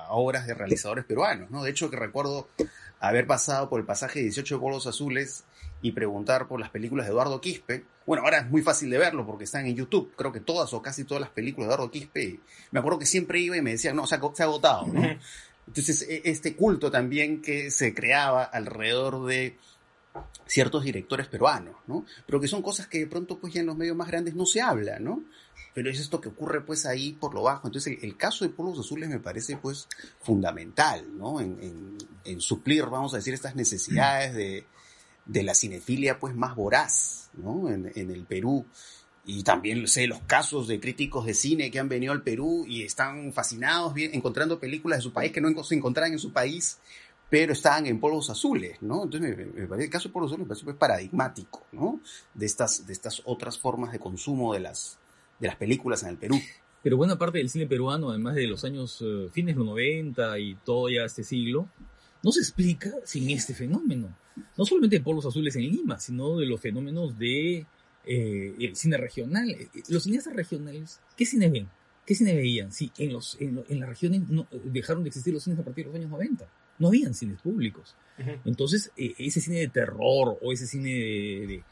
obras de realizadores peruanos, ¿no? De hecho que recuerdo haber pasado por el pasaje 18 de polvos azules y preguntar por las películas de Eduardo Quispe. Bueno, ahora es muy fácil de verlo porque están en YouTube, creo que todas o casi todas las películas de Eduardo Quispe. Me acuerdo que siempre iba y me decían, no, se ha, se ha agotado, ¿no? Entonces, e, este culto también que se creaba alrededor de ciertos directores peruanos, ¿no? Pero que son cosas que de pronto pues ya en los medios más grandes no se habla, ¿no? Pero es esto que ocurre pues ahí por lo bajo. Entonces el, caso de Polvos Azules me parece pues fundamental, ¿no? En, suplir, vamos a decir, estas necesidades de, de la cinefilia pues más voraz, ¿no? En, el Perú. Y también sé los casos de críticos de cine que han venido al Perú y están fascinados bien, encontrando películas de su país que no se encontraban en su país pero estaban en polvos azules, ¿no? Entonces me, parece el caso de polvos azules me parece pues, paradigmático, ¿no? De estas, de estas otras formas de consumo de las, de las películas en el Perú. Pero buena parte del cine peruano, además de los años eh, fines de los 90 y todo ya este siglo, no se explica sin este fenómeno. No solamente de polvos azules en Lima, sino de los fenómenos de eh, el cine regional. Eh, los cineastas regionales, ¿qué cine ven? ¿Qué cine veían? Sí, en, los, en, en las regiones no, dejaron de existir los cines a partir de los años 90 no habían cines públicos. Entonces, ese cine de terror, o ese cine de, de,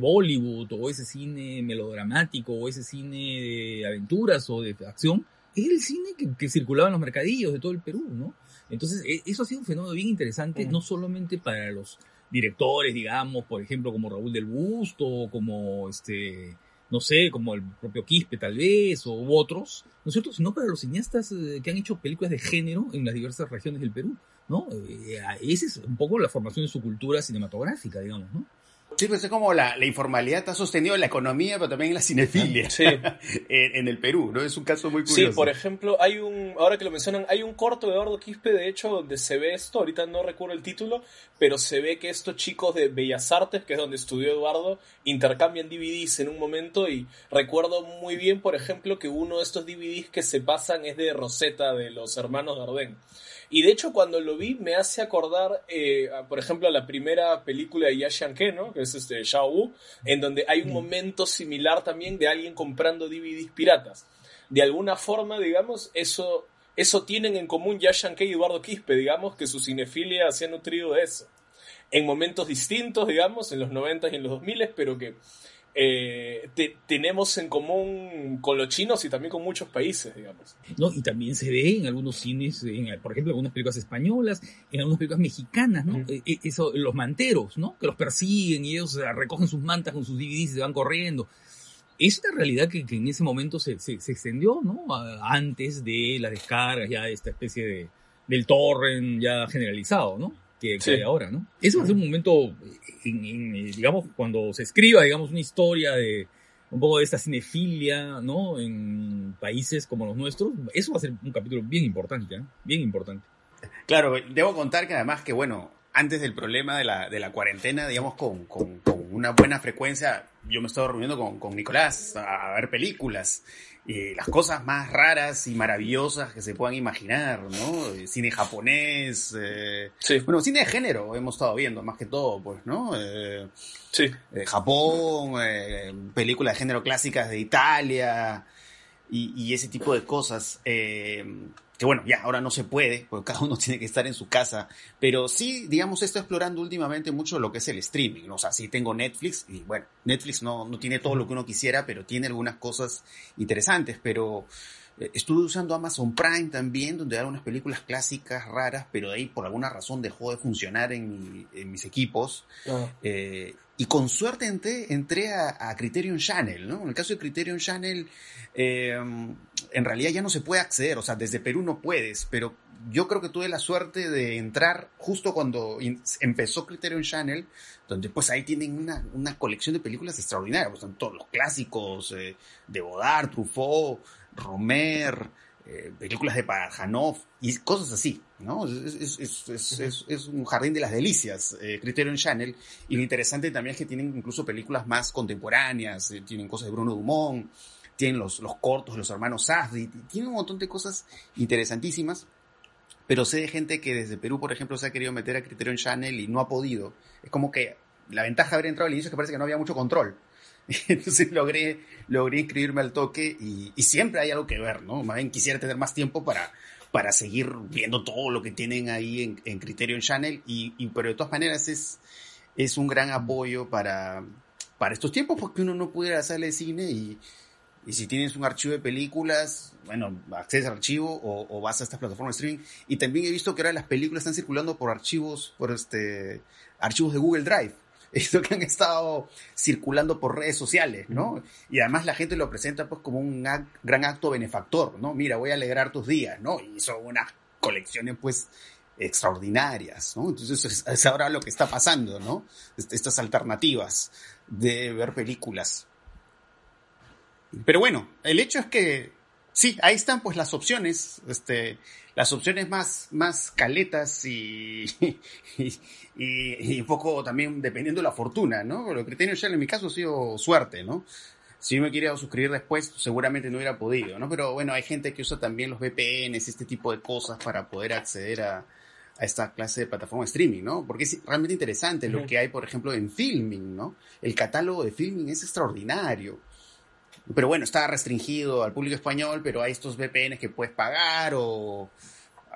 Bollywood, o ese cine melodramático, o ese cine de aventuras o de acción, es el cine que, circulaba en los mercadillos de todo el Perú, ¿no? Entonces, e, eso ha sido un fenómeno bien interesante, no solamente para los directores, digamos, por ejemplo, como Raúl del Busto, como este no sé, como el propio Quispe tal vez, o u otros, ¿no es cierto? Sino para los cineastas eh, que han hecho películas de género en las diversas regiones del Perú. ¿no? Eh, esa es un poco la formación de su cultura cinematográfica, digamos, ¿no? Sí, pues es como la, informalidad ha sostenido la economía, pero también la cinefilia sí. <laughs> en, el Perú, ¿no? Es un caso muy curioso. Sí, por ejemplo, hay un, ahora que lo mencionan, hay un corto de Eduardo Quispe, de hecho, donde se ve esto, ahorita no recuerdo el título, pero se ve que estos chicos de Bellas Artes, que es donde estudió Eduardo, intercambian DVDs en un momento y recuerdo muy bien, por ejemplo, que uno de estos DVDs que se pasan es de Rosetta, de los hermanos Dardenne. Y de hecho, cuando lo vi, me hace acordar, eh, por ejemplo, a la primera película de Yashian ¿no? que es este Shao Wu, en donde hay un mm. momento similar también de alguien comprando DVDs piratas. De alguna forma, digamos, eso, eso tienen en común Yashian y Eduardo Quispe, digamos, que su cinefilia se ha nutrido de eso. En momentos distintos, digamos, en los 90 y en los 2000, pero que eh, tenemos en común con los chinos y también con muchos países, digamos. No, y también se ve en algunos cines, en, por ejemplo, algunas películas españolas, en algunas películas mexicanas, ¿no? Eh, eh, eso, los manteros, ¿no? Que los persiguen y ellos recogen sus mantas con sus DVDs y se van corriendo. Es una realidad que, en ese momento se, se, extendió, ¿no? Antes de la descarga, ya de esta especie de, del torrent ya generalizado, ¿no? Que, hay ahora, ¿no? Eso va a ser un momento, digamos, cuando se escriba, digamos, una historia de un poco de esta cinefilia, ¿no? En países como los nuestros, eso va a ser un capítulo bien importante, ¿eh? Bien importante. Claro, debo contar que además que, bueno, antes del problema de la, de la cuarentena, digamos, con, con, una buena frecuencia, yo me estaba reuniendo con, con Nicolás a ver películas y las cosas más raras y maravillosas que se puedan imaginar, ¿no? Cine japonés, eh, sí. bueno, cine de género hemos estado viendo más que todo, pues, ¿no? Eh, sí. Eh, Japón, películas de género clásicas de Italia y, ese tipo de cosas. Que bueno, ya ahora no se puede, porque cada uno <laughs> tiene que estar en su casa, pero sí, digamos, está explorando últimamente mucho lo que es el streaming, o sea, sí tengo Netflix y bueno, Netflix no, no tiene todo lo que uno quisiera, pero tiene algunas cosas interesantes, pero eh, estuve usando Amazon Prime también, donde hay unas películas clásicas raras, pero de ahí por alguna razón dejó de funcionar en, mis equipos. Ah. Eh, y con suerte entré, entré a, Criterion Channel, ¿no? En el caso de Criterion Channel, eh, en realidad ya no se puede acceder, o sea, desde Perú no puedes, pero yo creo que tuve la suerte de entrar justo cuando empezó Criterion Channel, donde pues ahí tienen una, una colección de películas extraordinarias, pues, son todos los clásicos de Godard, Truffaut, Romer, eh, películas de Parajanov y cosas así, ¿no? Es, un jardín de las delicias, eh, Criterion Channel, y lo interesante también es que tienen incluso películas más contemporáneas, eh, tienen cosas de Bruno Dumont, tienen los, los cortos los hermanos Safdie, tienen un montón de cosas interesantísimas, pero sé de gente que desde Perú, por ejemplo, se ha querido meter a Criterion Channel y no ha podido. Es como que la ventaja de haber entrado al inicio es que parece que no había mucho control. <laughs> Entonces logré, logré inscribirme al toque y, siempre hay algo que ver, ¿no? Más bien quisiera tener más tiempo para, para seguir viendo todo lo que tienen ahí en, en Criterion Channel, y, pero de todas maneras es, es un gran apoyo para, para estos tiempos porque uno no puede hacerle cine y, y si tienes un archivo de películas, bueno, accedes al archivo o, o, vas a estas plataformas de streaming. Y también he visto que ahora las películas están circulando por archivos, por este, archivos de Google Drive. <laughs> esto que han estado circulando por redes sociales, ¿no? Y además la gente lo presenta pues como un gran acto benefactor, ¿no? Mira, voy a alegrar tus días, ¿no? Y son unas colecciones pues extraordinarias, ¿no? Entonces es, ahora lo que está pasando, ¿no? Estas alternativas de ver películas. Pero bueno, el hecho es que sí, ahí están pues las opciones, este, las opciones más, más caletas y, <laughs> y, un poco también dependiendo de la fortuna, ¿no? Lo que tengo ya en mi caso ha sido suerte, ¿no? Si yo me quería suscribir después, seguramente no hubiera podido, ¿no? Pero bueno, hay gente que usa también los VPNs, este tipo de cosas para poder acceder a, a esta clase de plataforma de streaming, ¿no? Porque es realmente interesante lo que hay, por ejemplo, en filming, ¿no? El catálogo de filming es extraordinario. Pero bueno, está restringido al público español, pero hay estos VPNs que puedes pagar o...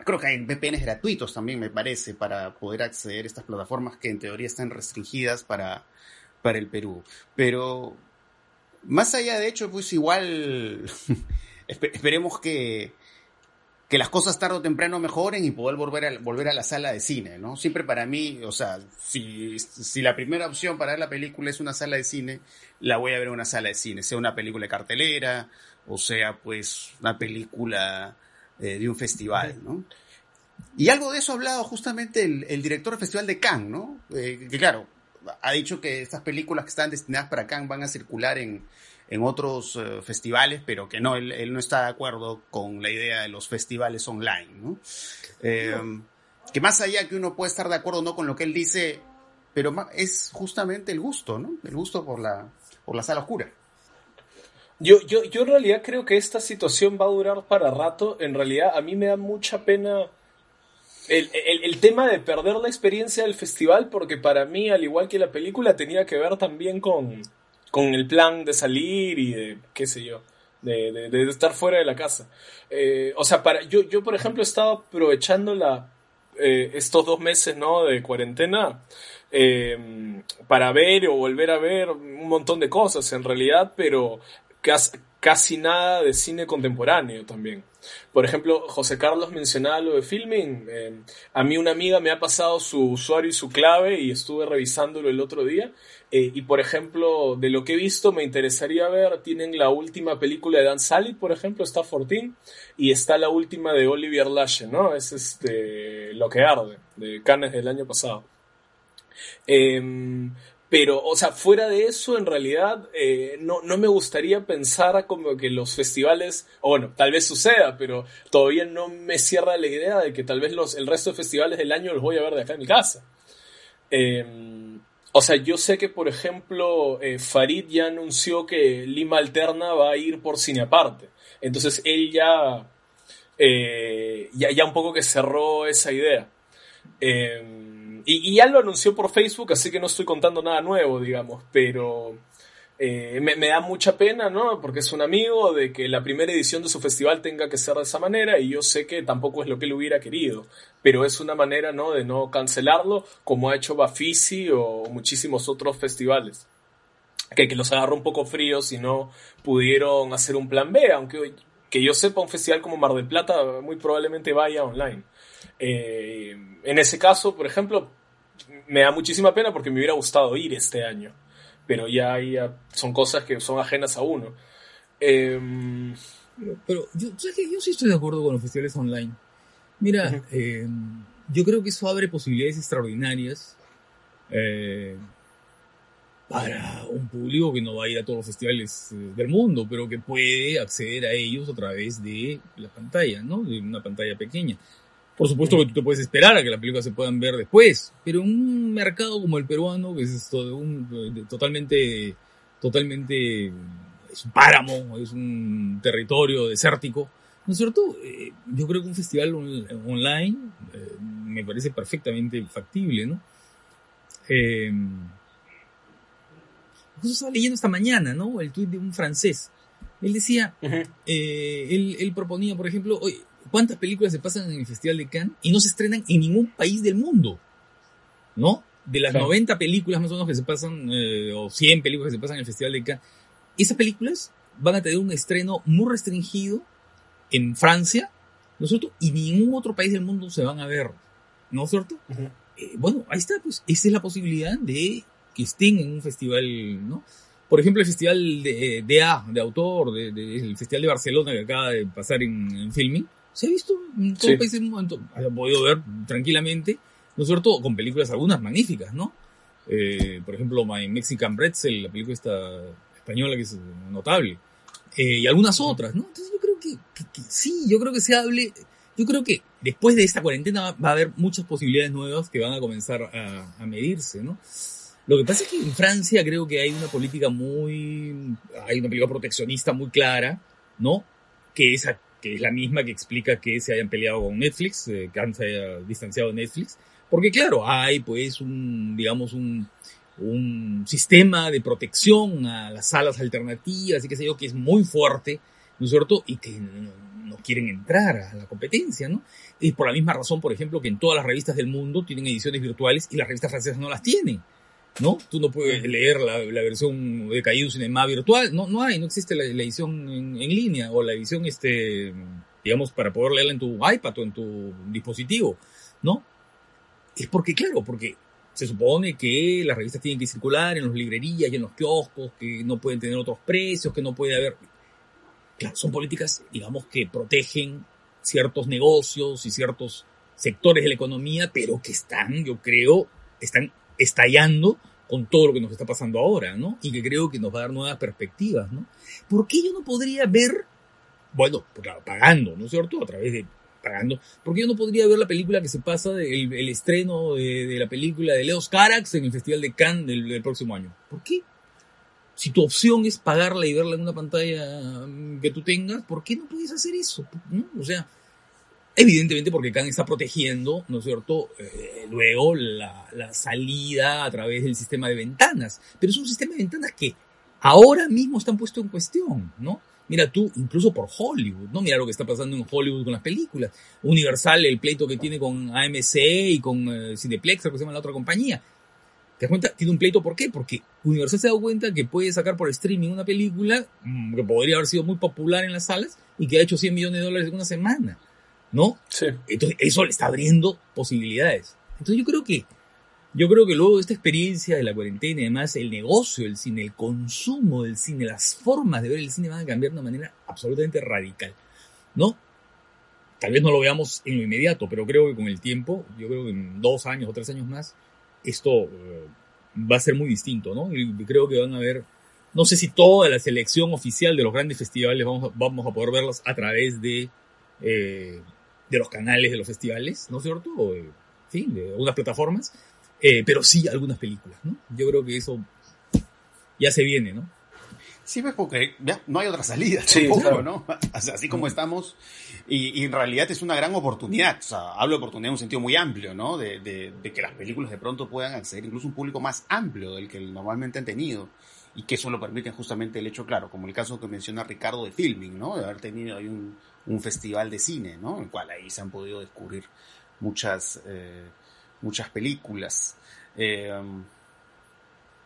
Creo que hay VPNs gratuitos también, me parece, para poder acceder a estas plataformas que en teoría están restringidas para, para el Perú. Pero más allá de hecho, pues igual <laughs> esperemos que, que las cosas tarde o temprano mejoren y poder volver a, volver a la sala de cine, ¿no? Siempre para mí, o sea, si, si la primera opción para ver la película es una sala de cine, la voy a ver en una sala de cine, sea una película de cartelera, o sea, pues, una película eh, de un festival, ¿no? Y algo de eso ha hablado justamente el, director del Festival de Cannes, ¿no? Eh, que claro, ha dicho que estas películas que están destinadas para Cannes van a circular en, en otros eh, festivales, pero que no, él, no está de acuerdo con la idea de los festivales online, ¿no? Eh, que más allá que uno puede estar de acuerdo no con lo que él dice, pero es justamente el gusto, ¿no? El gusto por la, por la sala oscura. Yo, yo, yo en realidad creo que esta situación va a durar para rato. En realidad a mí me da mucha pena el, el, el, tema de perder la experiencia del festival, porque para mí, al igual que la película, tenía que ver también con, con el plan de salir y de, qué sé yo, de, de, estar fuera de la casa. Eh, o sea, para, yo, yo, por ejemplo, he estado aprovechando la, eh, estos dos meses ¿no? de cuarentena eh, para ver o volver a ver un montón de cosas en realidad, pero casi, casi nada de cine contemporáneo también. Por ejemplo, José Carlos mencionaba lo de filming. A mí una amiga me ha pasado su usuario y su clave y estuve revisándolo el otro día. Eh, y por ejemplo, de lo que he visto, me interesaría ver, tienen la última película de Dan Sally, por ejemplo, está 14, y está la última de Olivier Lache, ¿no? Es este, Lo que arde, de Cannes del año pasado. Em, pero, o sea, fuera de eso, en realidad, eh, no, no, me gustaría pensar como que los festivales, o bueno, tal vez suceda, pero todavía no me cierra la idea de que tal vez los, el resto de festivales del año los voy a ver de acá en mi casa. Em, o sea, yo sé que, por ejemplo, eh, Farid ya anunció que Lima Alterna va a ir por cine aparte. Entonces él ya, eh, ya, ya un poco que cerró esa idea. Em, y, ya lo anunció por Facebook, así que no estoy contando nada nuevo, digamos, pero Eh, me, da mucha pena, ¿no? Porque es un amigo de que la primera edición de su festival tenga que ser de esa manera y yo sé que tampoco es lo que él hubiera querido, pero es una manera, ¿no? De no cancelarlo como ha hecho Bafisi o muchísimos otros festivales. Que, los agarró un poco fríos y no pudieron hacer un plan B, aunque que yo sepa un festival como Mar del Plata muy probablemente vaya online. Eh, en ese caso, por ejemplo, me da muchísima pena porque me hubiera gustado ir este año pero ya, son cosas que son ajenas a uno. Em, pero, yo, yo sí estoy de acuerdo con los festivales online. Mira, em, yo creo que eso abre posibilidades extraordinarias eh, para un público que no va a ir a todos los festivales eh, del mundo, pero que puede acceder a ellos a través de la pantalla, ¿no? De una pantalla pequeña. Por supuesto que tú te puedes esperar a que la película se puedan ver después, pero en un mercado como el peruano, que es un, totalmente, totalmente, es un páramo, es un territorio desértico, ¿no es cierto? Eh, yo creo que un festival online eh, me parece perfectamente factible, ¿no? Eh, estaba leyendo esta mañana, ¿no? El tuit de un francés. Él decía, eh, él, él, proponía, por ejemplo, oye, ¿Cuántas películas se pasan en el Festival de Cannes y no se estrenan en ningún país del mundo? ¿No? De las 90 películas más o menos que se pasan, eh, o 100 películas que se pasan en el Festival de Cannes, esas películas van a tener un estreno muy restringido en Francia, ¿no es cierto? Y ningún otro país del mundo se van a ver, ¿no es cierto? Eh, bueno, ahí está, pues esa es la posibilidad de que estén en un festival, ¿no? Por ejemplo, el festival de, de A, de autor, de, el festival de Barcelona que acaba de pasar en, en filming, se ha visto en todo país en momento, ha podido ver tranquilamente, ¿no es cierto? Con películas algunas magníficas, ¿no? Eh, por ejemplo, My Mexican Pretzel, la película esta española que es notable, eh, y algunas otras, ¿no? Entonces yo creo que, sí, yo creo que se hable, yo creo que después de esta cuarentena va, a haber muchas posibilidades nuevas que van a comenzar a, a medirse, ¿no? Lo que pasa es que en Francia creo que hay una política muy, hay una política proteccionista muy clara, ¿no? Que es que es la misma que explica que se hayan peleado con Netflix, eh, que han se haya distanciado de Netflix, porque claro, hay pues un, digamos, un, un sistema de protección a las salas alternativas y qué sé yo, que es muy fuerte, ¿no es cierto? Y que no, quieren entrar a la competencia, ¿no? Y por la misma razón, por ejemplo, que en todas las revistas del mundo tienen ediciones virtuales y las revistas francesas no las tienen. ¿No? Tú no puedes leer la, versión de Caído Cinema virtual, no, no hay, no existe la, edición en, línea o la edición, este, digamos, para poder leerla en tu iPad o en tu dispositivo, ¿no? Es porque, claro, porque se supone que las revistas tienen que circular en las librerías y en los kioscos, que no pueden tener otros precios, que no puede haber... Claro, son políticas, digamos, que protegen ciertos negocios y ciertos sectores de la economía, pero que están, yo creo, están estallando con todo lo que nos está pasando ahora, ¿no? Y que creo que nos va a dar nuevas perspectivas, ¿no? ¿Por qué yo no podría ver, bueno, pues claro, pagando, ¿no es cierto? A través de pagando, ¿por qué yo no podría ver la película que se pasa, del el estreno de, la película de Leos Carax en el Festival de Cannes del, próximo año? ¿Por qué? Si tu opción es pagarla y verla en una pantalla que tú tengas, ¿por qué no puedes hacer eso? O sea, Evidentemente porque Khan está protegiendo, ¿no es cierto?, eh, luego la, salida a través del sistema de ventanas. Pero es un sistema de ventanas que ahora mismo están puesto en cuestión, ¿no? Mira tú, incluso por Hollywood, ¿no? Mira lo que está pasando en Hollywood con las películas. Universal, el pleito que tiene con AMC y con eh, Cineplex, que se llama la otra compañía. ¿Te das cuenta? Tiene un pleito, ¿por qué? Porque Universal se dado cuenta que puede sacar por streaming una película mm, que podría haber sido muy popular en las salas y que ha hecho 100 millones de dólares en una semana. ¿No? Sí. Entonces, eso le está abriendo posibilidades. Entonces, yo creo que, yo creo que luego de esta experiencia de la cuarentena y además el negocio del cine, el consumo del cine, las formas de ver el cine van a cambiar de una manera absolutamente radical, ¿no? Tal vez no lo veamos en lo inmediato, pero creo que con el tiempo, yo creo que en dos años o tres años más, esto eh, va a ser muy distinto, ¿no? Y creo que van a haber, no sé si toda la selección oficial de los grandes festivales vamos a, vamos a poder verlos a través de eh, de los canales de los festivales, ¿no es cierto? O, en fin, de algunas plataformas, eh, pero sí algunas películas, ¿no? Yo creo que eso ya se viene, ¿no? Sí, pues porque ya no hay otra salida sí, tampoco, ¿no? <laughs> así como estamos, y, en realidad es una gran oportunidad, o sea, hablo de oportunidad en un sentido muy amplio, ¿no? De, de, que las películas de pronto puedan acceder incluso a un público más amplio del que normalmente han tenido. y que eso lo permite justamente el hecho, claro, como el caso que menciona Ricardo de Filming, ¿no? De haber tenido ahí un, un festival de cine, ¿no? En el cual ahí se han podido descubrir muchas, eh, muchas películas. Eh,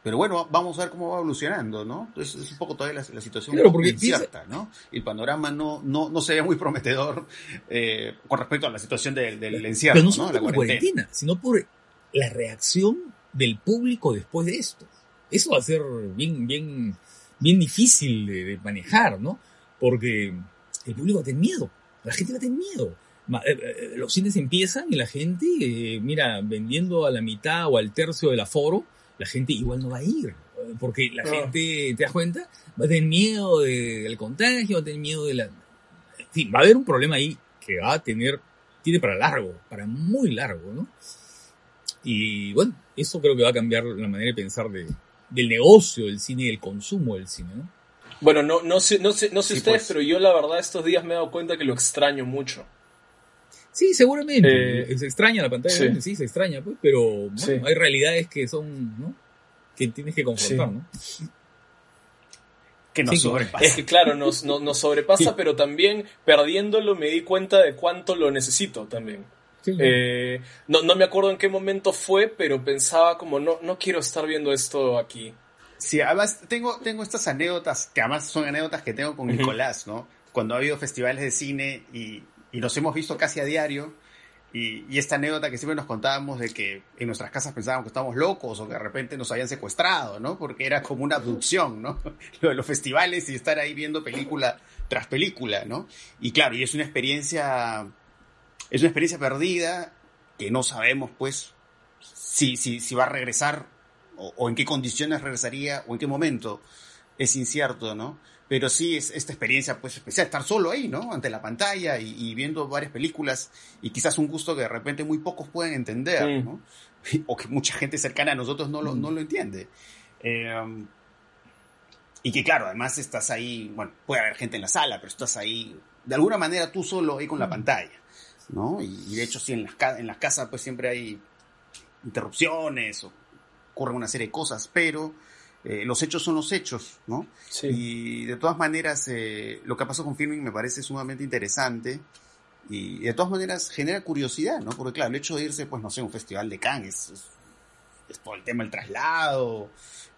pero bueno, vamos a ver cómo va evolucionando, ¿no? Entonces es un poco todavía la, situación incierta, ¿no? El panorama no, no, no se ve muy prometedor eh, con respecto a la situación del, del encierro, Pero no, solo ¿no? La por cuarentena, sino por la reacción del público después de esto. Eso va a ser bien, bien, bien difícil de, de manejar, ¿no? Porque el público va a tener miedo, la gente va a tener miedo. Eh, eh, Los cines empiezan y la gente, eh, mira, vendiendo a la mitad o al tercio del aforo, la gente igual no va a ir. Porque la gente, ¿te das cuenta? Va a tener miedo de- del contagio, va a tener miedo de la... En fin, va a haber un problema ahí que va a tener, tiene para largo, para muy largo, ¿no? Y bueno, eso creo que va a cambiar la manera de pensar de, del negocio del cine y del consumo del cine, ¿no? Bueno, no, no sé, no sé, no sé Sí, ustedes, pues. pero yo la verdad estos días me he dado cuenta que lo extraño mucho. Sí, seguramente. Eh, se extraña la pantalla sí. grande, sí, se extraña, pues, pero bueno, Sí. hay realidades que son, ¿no? Que tienes que confrontar, Sí. ¿no? que nos sobrepasa. Es que claro, nos, nos, nos sobrepasa, pero también perdiéndolo me di cuenta de cuánto lo necesito también. Sí. Eh, no, no me acuerdo en qué momento fue, pero pensaba como, no, no quiero estar viendo esto aquí. Sí, además tengo, tengo estas anécdotas, que además son anécdotas que tengo con. Nicolás, ¿no? Cuando ha habido festivales de cine y, y nos hemos visto casi a diario, y, y esta anécdota que siempre nos contábamos de que en nuestras casas pensábamos que estábamos locos o que de repente nos habían secuestrado, ¿no? Porque era como una abducción, ¿no? <laughs> Lo de los festivales y estar ahí viendo película tras película, ¿no? Y claro, y es una experiencia, es una experiencia perdida que no sabemos, pues, si, si, si va a regresar o, o en qué condiciones regresaría o en qué momento es incierto, ¿no? Pero sí es esta experiencia pues especial, estar solo ahí, ¿no? Ante la pantalla y, y viendo varias películas y quizás un gusto que de repente muy pocos pueden entender, Mm. ¿no? <laughs> O que mucha gente cercana a nosotros no lo, no lo entiende. Eh, y que claro, además estás ahí, bueno, puede haber gente en la sala, pero estás ahí, de alguna manera tú solo ahí con la pantalla, ¿no? Y, y de hecho sí, en las, en las casas pues siempre hay interrupciones o ocurren una serie de cosas, pero eh, los hechos son los hechos, ¿no? Sí. Y de todas maneras, eh, lo que pasó con Filming me parece sumamente interesante y de todas maneras genera curiosidad, ¿no? Porque claro, el hecho de irse, pues no sé, a un festival de Cannes, es, es- es todo el tema del traslado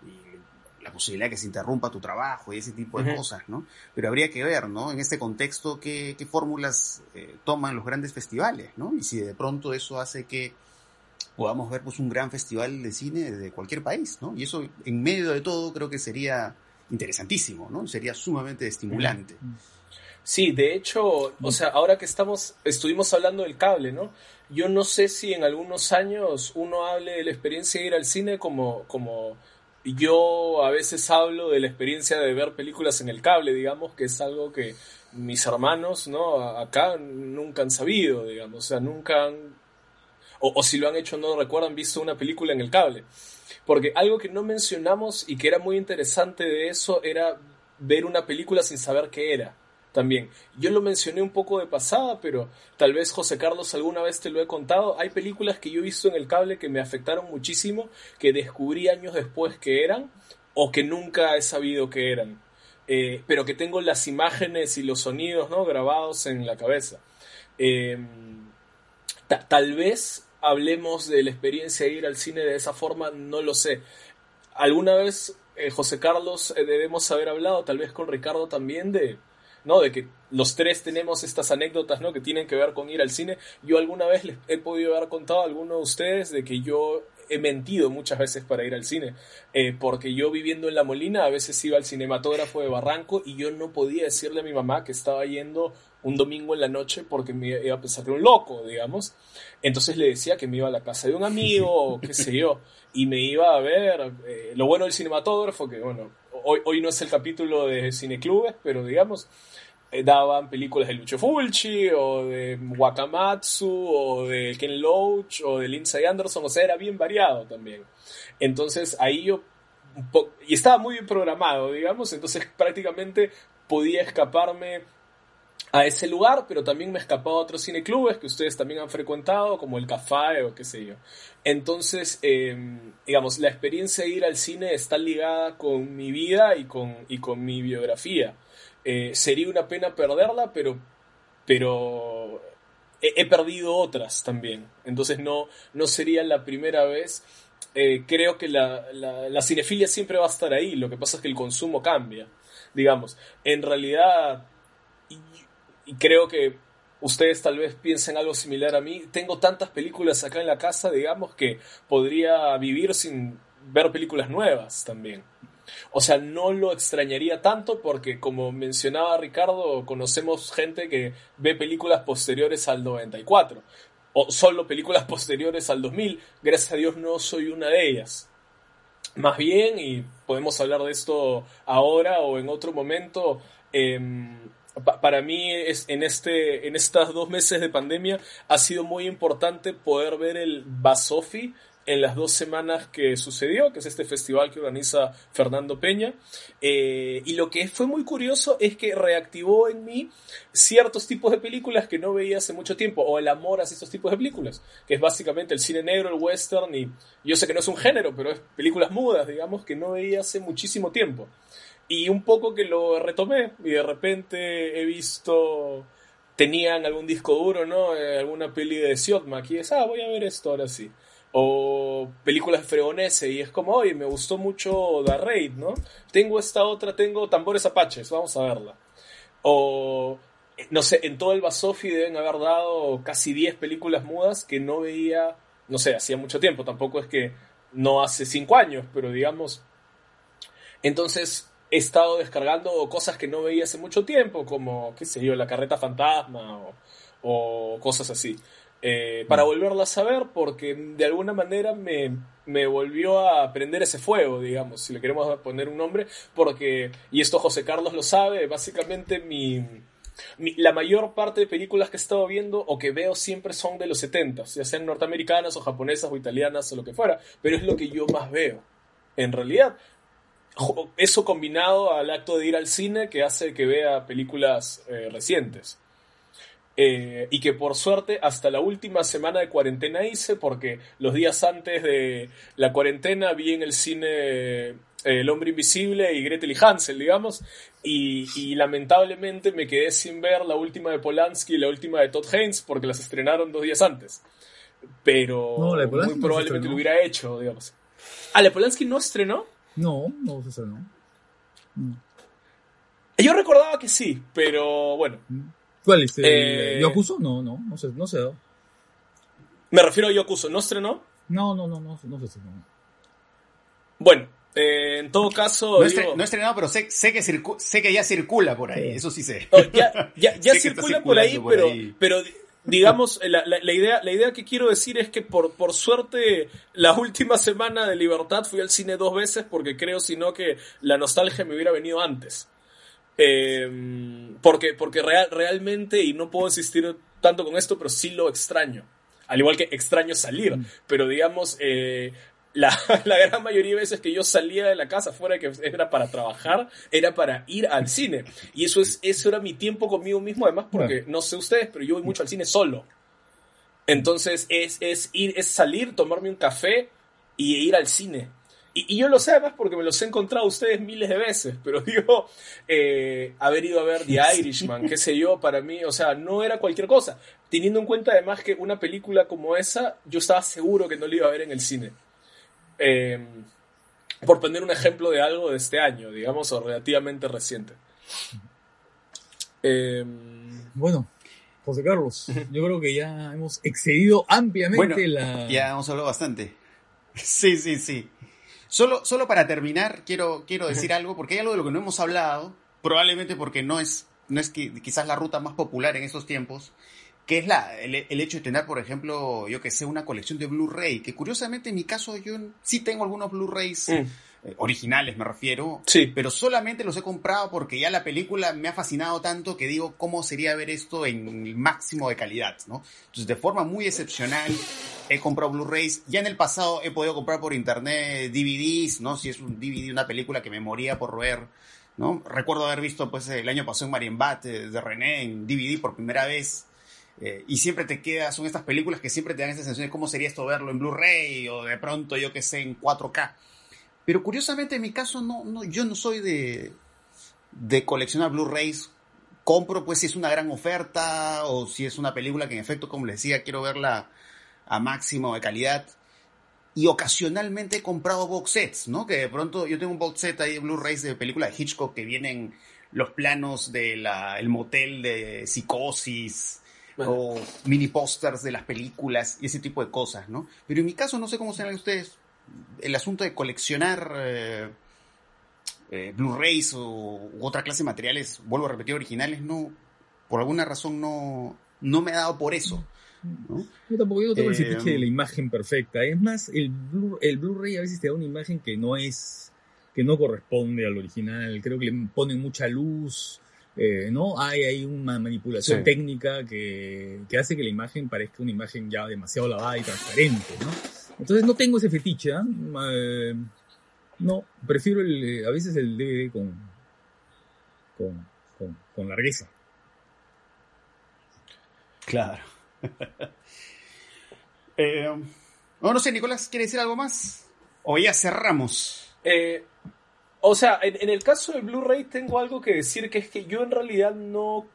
y la posibilidad de que se interrumpa tu trabajo y ese tipo de Ujú. cosas, ¿no? Pero habría que ver, ¿no? En este contexto, qué, qué fórmulas eh, toman los grandes festivales, ¿no? Y si de pronto eso hace que podamos ver pues un gran festival de cine de cualquier país, ¿no? Y eso en medio de todo creo que sería interesantísimo, ¿no? Sería sumamente estimulante. Sí, de hecho, o sea, ahora que estamos, estuvimos hablando del cable, ¿no? Yo no sé si en algunos años uno hable de la experiencia de ir al cine como, como yo a veces hablo de la experiencia de ver películas en el cable, digamos, que es algo que mis hermanos, ¿no? Acá nunca han sabido, digamos, o sea, nunca han, o, si lo han hecho no recuerdan, visto una película en el cable. Porque algo que no mencionamos y que era muy interesante de eso era ver una película sin saber qué era también. Yo lo mencioné un poco de pasada, pero tal vez José Carlos alguna vez te lo he contado. Hay películas que yo he visto en el cable que me afectaron muchísimo, que descubrí años después que eran o que nunca he sabido que eran. Eh, pero que tengo las imágenes y los sonidos ¿no? grabados en la cabeza. Ta- tal vez hablemos de la experiencia de ir al cine de esa forma, no lo sé. Alguna vez, eh, José Carlos, eh, debemos haber hablado, tal vez con Ricardo también, de, ¿no? de que los tres tenemos estas anécdotas ¿no? que tienen que ver con ir al cine. Yo alguna vez les he podido haber contado a alguno de ustedes de que yo he mentido muchas veces para ir al cine, eh, porque yo viviendo en La Molina a veces iba al cinematógrafo de Barranco y yo no podía decirle a mi mamá que estaba yendo un domingo en la noche porque me iba a pensar que era un loco, digamos. Entonces le decía que me iba a la casa de un amigo o <laughs> qué sé yo, y me iba a ver. eh, lo bueno del cinematógrafo, que bueno, hoy, hoy no es el capítulo de cineclubes, pero digamos, daban películas de Lucio Fulci o de Wakamatsu o de Ken Loach o de Lindsay Anderson, o sea, era bien variado también. Entonces ahí yo, y estaba muy bien programado, digamos, entonces prácticamente podía escaparme a ese lugar, pero también me he escapado a otros cineclubes que ustedes también han frecuentado, como el Café o qué sé yo. Entonces, em, digamos, la experiencia de ir al cine está ligada con mi vida y con, y con mi biografía. Eh, sería una pena perderla, pero, pero he, perdido otras también. Entonces no, no sería la primera vez. Eh, creo que la, la cinefilia siempre va a estar ahí, lo que pasa es que el consumo cambia. Digamos, en realidad y creo que ustedes tal vez piensen algo similar a mí. Tengo tantas películas acá en la casa, digamos, que podría vivir sin ver películas nuevas también. O sea, no lo extrañaría tanto porque, como mencionaba Ricardo, conocemos gente que ve películas posteriores al 94 o solo películas <laughs> posteriores al 2000. Gracias a Dios no soy una de ellas. Más bien, y podemos hablar de esto ahora o en otro momento, eh, para mí es, en, este, en estas dos meses de pandemia ha sido muy importante poder ver el Basofi en las dos semanas que sucedió, que es este festival que organiza Fernando Peña. Eh, y lo que fue muy curioso es que reactivó en mí ciertos tipos de películas que no veía hace mucho tiempo, o el amor a estos tipos de películas, que es básicamente el cine negro, el western, y yo sé que no es un género, pero es películas mudas, digamos, que no veía hace muchísimo tiempo. Y un poco que lo retomé y de repente he visto, tenían algún disco duro, ¿no? Eh, alguna peli de Siotmak y es, ah, voy a ver esto ahora sí. O películas de Fregonese y es como, oye, me gustó mucho The Raid, ¿no? Tengo esta otra, tengo Tambores Apaches, vamos a verla. O, eh, no sé, en todo el Basofi deben haber dado casi 10 películas mudas que no veía, no sé, hacía mucho tiempo, tampoco es que no hace 5 años, pero digamos... Entonces, he estado descargando cosas que no veía hace mucho tiempo, como, qué sé yo, la carreta fantasma o, cosas así. Eh, para mm. volverlas a ver, porque de alguna manera me, me, volvió a prender ese fuego, digamos, si le queremos poner un nombre, porque, y esto José Carlos lo sabe, básicamente mi, la mayor parte de películas que he estado viendo o que veo siempre son de los 70, ya sean norteamericanas o japonesas o italianas o lo que fuera, pero es lo que yo más veo. En realidad, eso combinado al acto de ir al cine que hace que vea películas eh, recientes. Eh, y que por suerte hasta la última semana de cuarentena hice, porque los días antes de la cuarentena vi en el cine eh, El hombre invisible y Gretel y Hansel, digamos, y, lamentablemente me quedé sin ver la última de Polanski y la última de Todd Haynes porque las estrenaron dos días antes. Pero muy probablemente lo hubiera hecho, digamos. ¿Ah, la Polanski no estrenó? No, no se estrenó. Yo recordaba que sí, pero bueno. ¿Cuál es? Eh, ¿Yokuso? No, no, no sé, no sé. Me refiero a Yokuso, ¿no estrenó? No, no, no, no, no se estrenó. Bueno, eh, en todo caso. No, he estrenado, pero sé, sé, que sé que ya circula por ahí, eso sí sé. ya, ya, <laughs> circula por ahí, pero, pero digamos, <laughs> la, la, idea, la idea que quiero decir es que por, por suerte la última semana de libertad fui al cine dos veces porque creo, sino que la nostalgia me hubiera venido antes. Em, porque porque real, realmente, y no puedo insistir tanto con esto, pero sí lo extraño. Al igual que extraño salir, mm. pero digamos, eh, la, <laughs> la, gran mayoría de veces que yo salía de la casa fuera que era para trabajar, era para ir al cine. Y eso, es, eso era mi tiempo conmigo mismo, además, porque no sé ustedes, pero yo voy mucho al cine solo. Entonces es, es, ir, es salir, tomarme un café y ir al cine. Y, yo lo sé además porque me los he encontrado ustedes miles de veces, <laughs> pero digo, eh, haber ido a ver The Irishman, qué sé yo, para mí, o sea, no era cualquier cosa. Teniendo en cuenta además que una película como esa, yo estaba seguro que no la iba a ver en el cine. Em, por poner un ejemplo de algo de este año, digamos, o relativamente reciente. Em, bueno, José Carlos, yo creo que ya hemos excedido ampliamente la... Ya hemos hablado bastante. <laughs> Sí, sí, sí. Solo, solo para terminar, quiero, quiero decir algo, porque hay algo de lo que no hemos hablado, probablemente porque no es, no es quizás la ruta más popular en estos tiempos, que es la, el, hecho de tener, por ejemplo, yo que sé, una colección de Blu-ray, que curiosamente en mi caso yo sí tengo algunos Blu-rays mm. Eh, originales, me refiero, sí. pero solamente los he comprado porque ya la película me ha fascinado tanto que digo, ¿cómo sería ver esto en el máximo de calidad? ¿no? Entonces, de forma muy excepcional, he comprado Blu-rays. Ya en el pasado he podido comprar por internet DVDs, ¿no? Si es un DVD, una película que me moría por ver ¿no? Recuerdo haber visto pues el año pasado en Marienbad de, de René en DVD por primera vez. Eh, y siempre te queda, son estas películas que siempre te dan esa sensación de cómo sería esto verlo en Blu-ray o de pronto, yo que sé, en 4K. Pero curiosamente en mi caso, no, no, yo no soy de, de coleccionar Blu-rays. Compro pues si es una gran oferta o si es una película que en efecto, como les decía, quiero verla a máximo de calidad. Y ocasionalmente he comprado box sets, ¿no? Que de pronto yo tengo un box set ahí de Blu-rays de películas de Hitchcock que vienen los planos del el motel de psicosis, o mini pósters de las películas y ese tipo de cosas, ¿no? Pero en mi caso, no sé cómo serán ustedes, el asunto de coleccionar eh, eh, Blu-rays o u otra clase de materiales, vuelvo a repetir, originales, no, por alguna razón no, no me ha dado por eso. ¿no? Yo tampoco yo no tengo el Eh, fetiche de la imagen perfecta. Es más, el Blu- el Blu-ray a veces te da una imagen que no es, que no corresponde al original. Creo que le ponen mucha luz, eh, ¿no? Hay ahí una manipulación Sí. técnica que, que hace que la imagen parezca una imagen ya demasiado lavada y transparente, ¿no? Entonces no tengo ese fetiche, ¿ah? Eh, no, prefiero el, eh, a veces el DVD con, con, con, con largueza. Claro. <laughs> Eh, no, no sé, Nicolás, ¿quiere decir algo más? O ya cerramos. Eh, o sea, en, en el caso del Blu-ray tengo algo que decir, que es que yo en realidad no,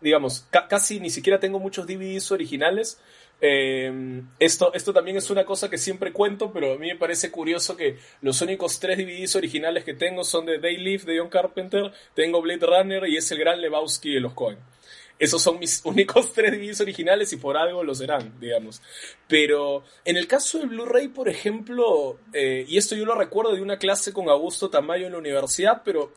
digamos, ca- casi ni siquiera tengo muchos DVDs originales. Eh, esto, esto también es una cosa que siempre cuento, pero a mí me parece curioso que los únicos tres DVDs originales que tengo son de Day Live de John Carpenter, tengo Blade Runner y es el gran Lebowski de los Coen. Esos son mis <laughs> únicos tres DVDs originales y por algo lo serán, digamos. Pero en el caso del Blu-ray, por ejemplo, eh, y esto yo lo recuerdo de una clase con Augusto Tamayo en la universidad, pero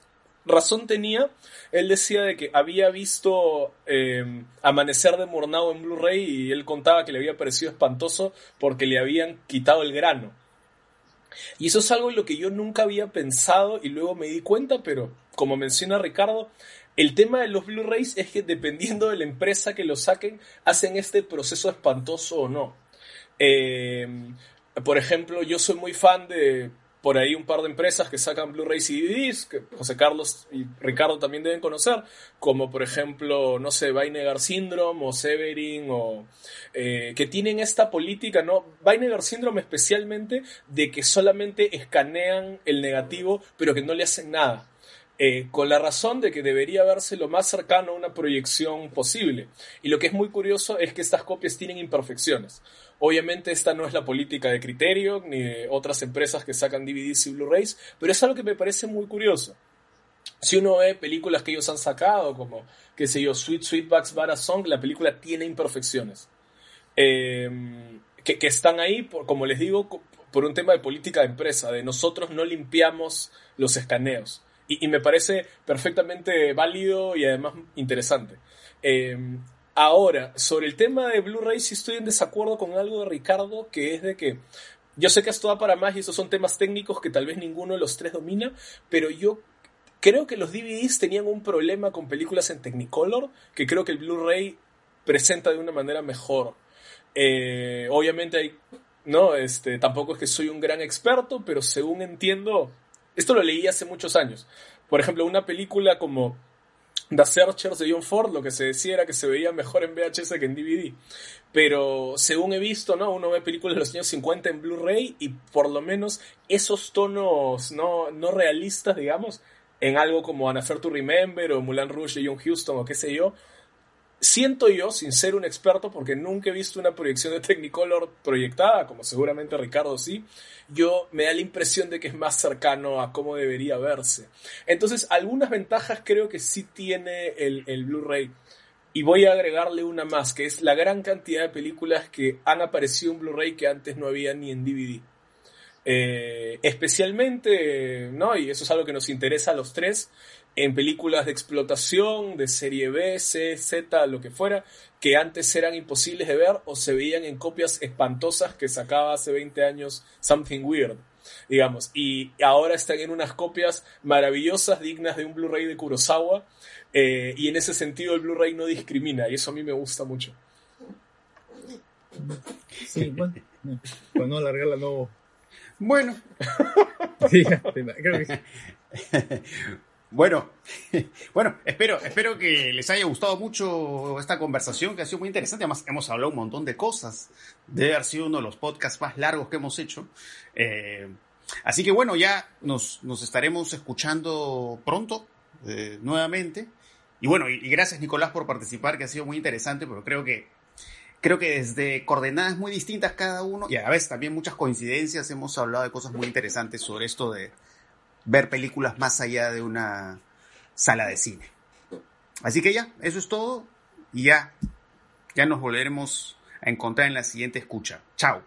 razón tenía, él decía de que había visto eh, Amanecer de Murnau en Blu-ray y él contaba que le había parecido espantoso porque le habían quitado el grano. Y eso es algo en lo que yo nunca había pensado y luego me di cuenta, pero como menciona Ricardo, el tema de los Blu-rays es que dependiendo de la empresa que lo saquen, hacen este proceso espantoso o no. Eh, por ejemplo, yo soy muy fan de por ahí un par de empresas que sacan Blu-rays y DVDs, que José Carlos y Ricardo también deben conocer, como por ejemplo, no sé, Vinegar Syndrome o Severin, o eh, que tienen esta política, ¿no? Vinegar Syndrome especialmente, de que solamente escanean el negativo, pero que no le hacen nada. Eh, con la razón de que debería verse lo más cercano a una proyección posible. Y lo que es muy curioso es que estas copias tienen imperfecciones. Obviamente esta no es la política de Criterio ni de otras empresas que sacan DVDs y Blu-rays, pero es algo que me parece muy curioso. Si uno ve películas que ellos han sacado, como, qué sé yo, Sweet Sweetback's Bad Song, la película tiene imperfecciones. Eh, que, están ahí, por, como les digo, por un tema de política de empresa, de nosotros no limpiamos los escaneos. Y, me parece perfectamente válido y además interesante. Eh, ahora, sobre el tema de Blu-ray, sí estoy en desacuerdo con algo de Ricardo, que es de que yo sé que esto va para más y estos son temas técnicos que tal vez ninguno de los tres domina, pero yo creo que los DVDs tenían un problema con películas en Technicolor, que creo que el Blu-ray presenta de una manera mejor. Eh, obviamente hay, no, este, tampoco es que soy un gran experto, pero según entiendo, esto lo leí hace muchos años. Por ejemplo, una película como The Searchers de John Ford, lo que se decía era que se veía mejor en VHS que en DVD. Pero según he visto, ¿no? Uno ve películas de los años 50 en Blu-ray y por lo menos esos tonos no, no realistas, digamos, en algo como An Affair to Remember o Mulan Rouge de John Huston o qué sé yo, siento yo, sin ser un experto, porque nunca he visto una proyección de Technicolor proyectada, como seguramente Ricardo sí, yo me da la impresión de que es más cercano a cómo debería verse. Entonces, algunas ventajas creo que sí tiene el, Blu-ray. Y voy a agregarle una más, que es la gran cantidad de películas que han aparecido en Blu-ray que antes no había ni en DVD. Eh, especialmente, ¿no? Y eso es algo que nos interesa a los tres, en películas de explotación, de serie B, C, Z, lo que fuera, que antes eran imposibles de ver o se veían en copias espantosas que sacaba hace 20 años Something Weird, digamos. Y ahora están en unas copias maravillosas, dignas de un Blu-ray de Kurosawa, eh, y en ese sentido el Blu-ray no discrimina, y eso a mí me gusta mucho. Sí, bueno, no, para no alargarla no. Bueno, <laughs> Sí, creo que sí. Bueno, <laughs> bueno, espero, espero que les haya gustado mucho esta conversación, que ha sido muy interesante. Además, hemos hablado un montón de cosas. Debe haber sido uno de los podcasts más largos que hemos hecho. Eh, así que bueno, ya nos, nos estaremos escuchando pronto, eh, nuevamente. Y bueno, y, gracias Nicolás por participar, que ha sido muy interesante, pero creo que, creo que desde coordenadas muy distintas cada uno, y a veces también muchas coincidencias, hemos hablado de cosas muy interesantes sobre esto de ver películas más allá de una sala de cine. Así que ya, eso es todo y ya, ya nos volveremos a encontrar en la siguiente escucha. Chao.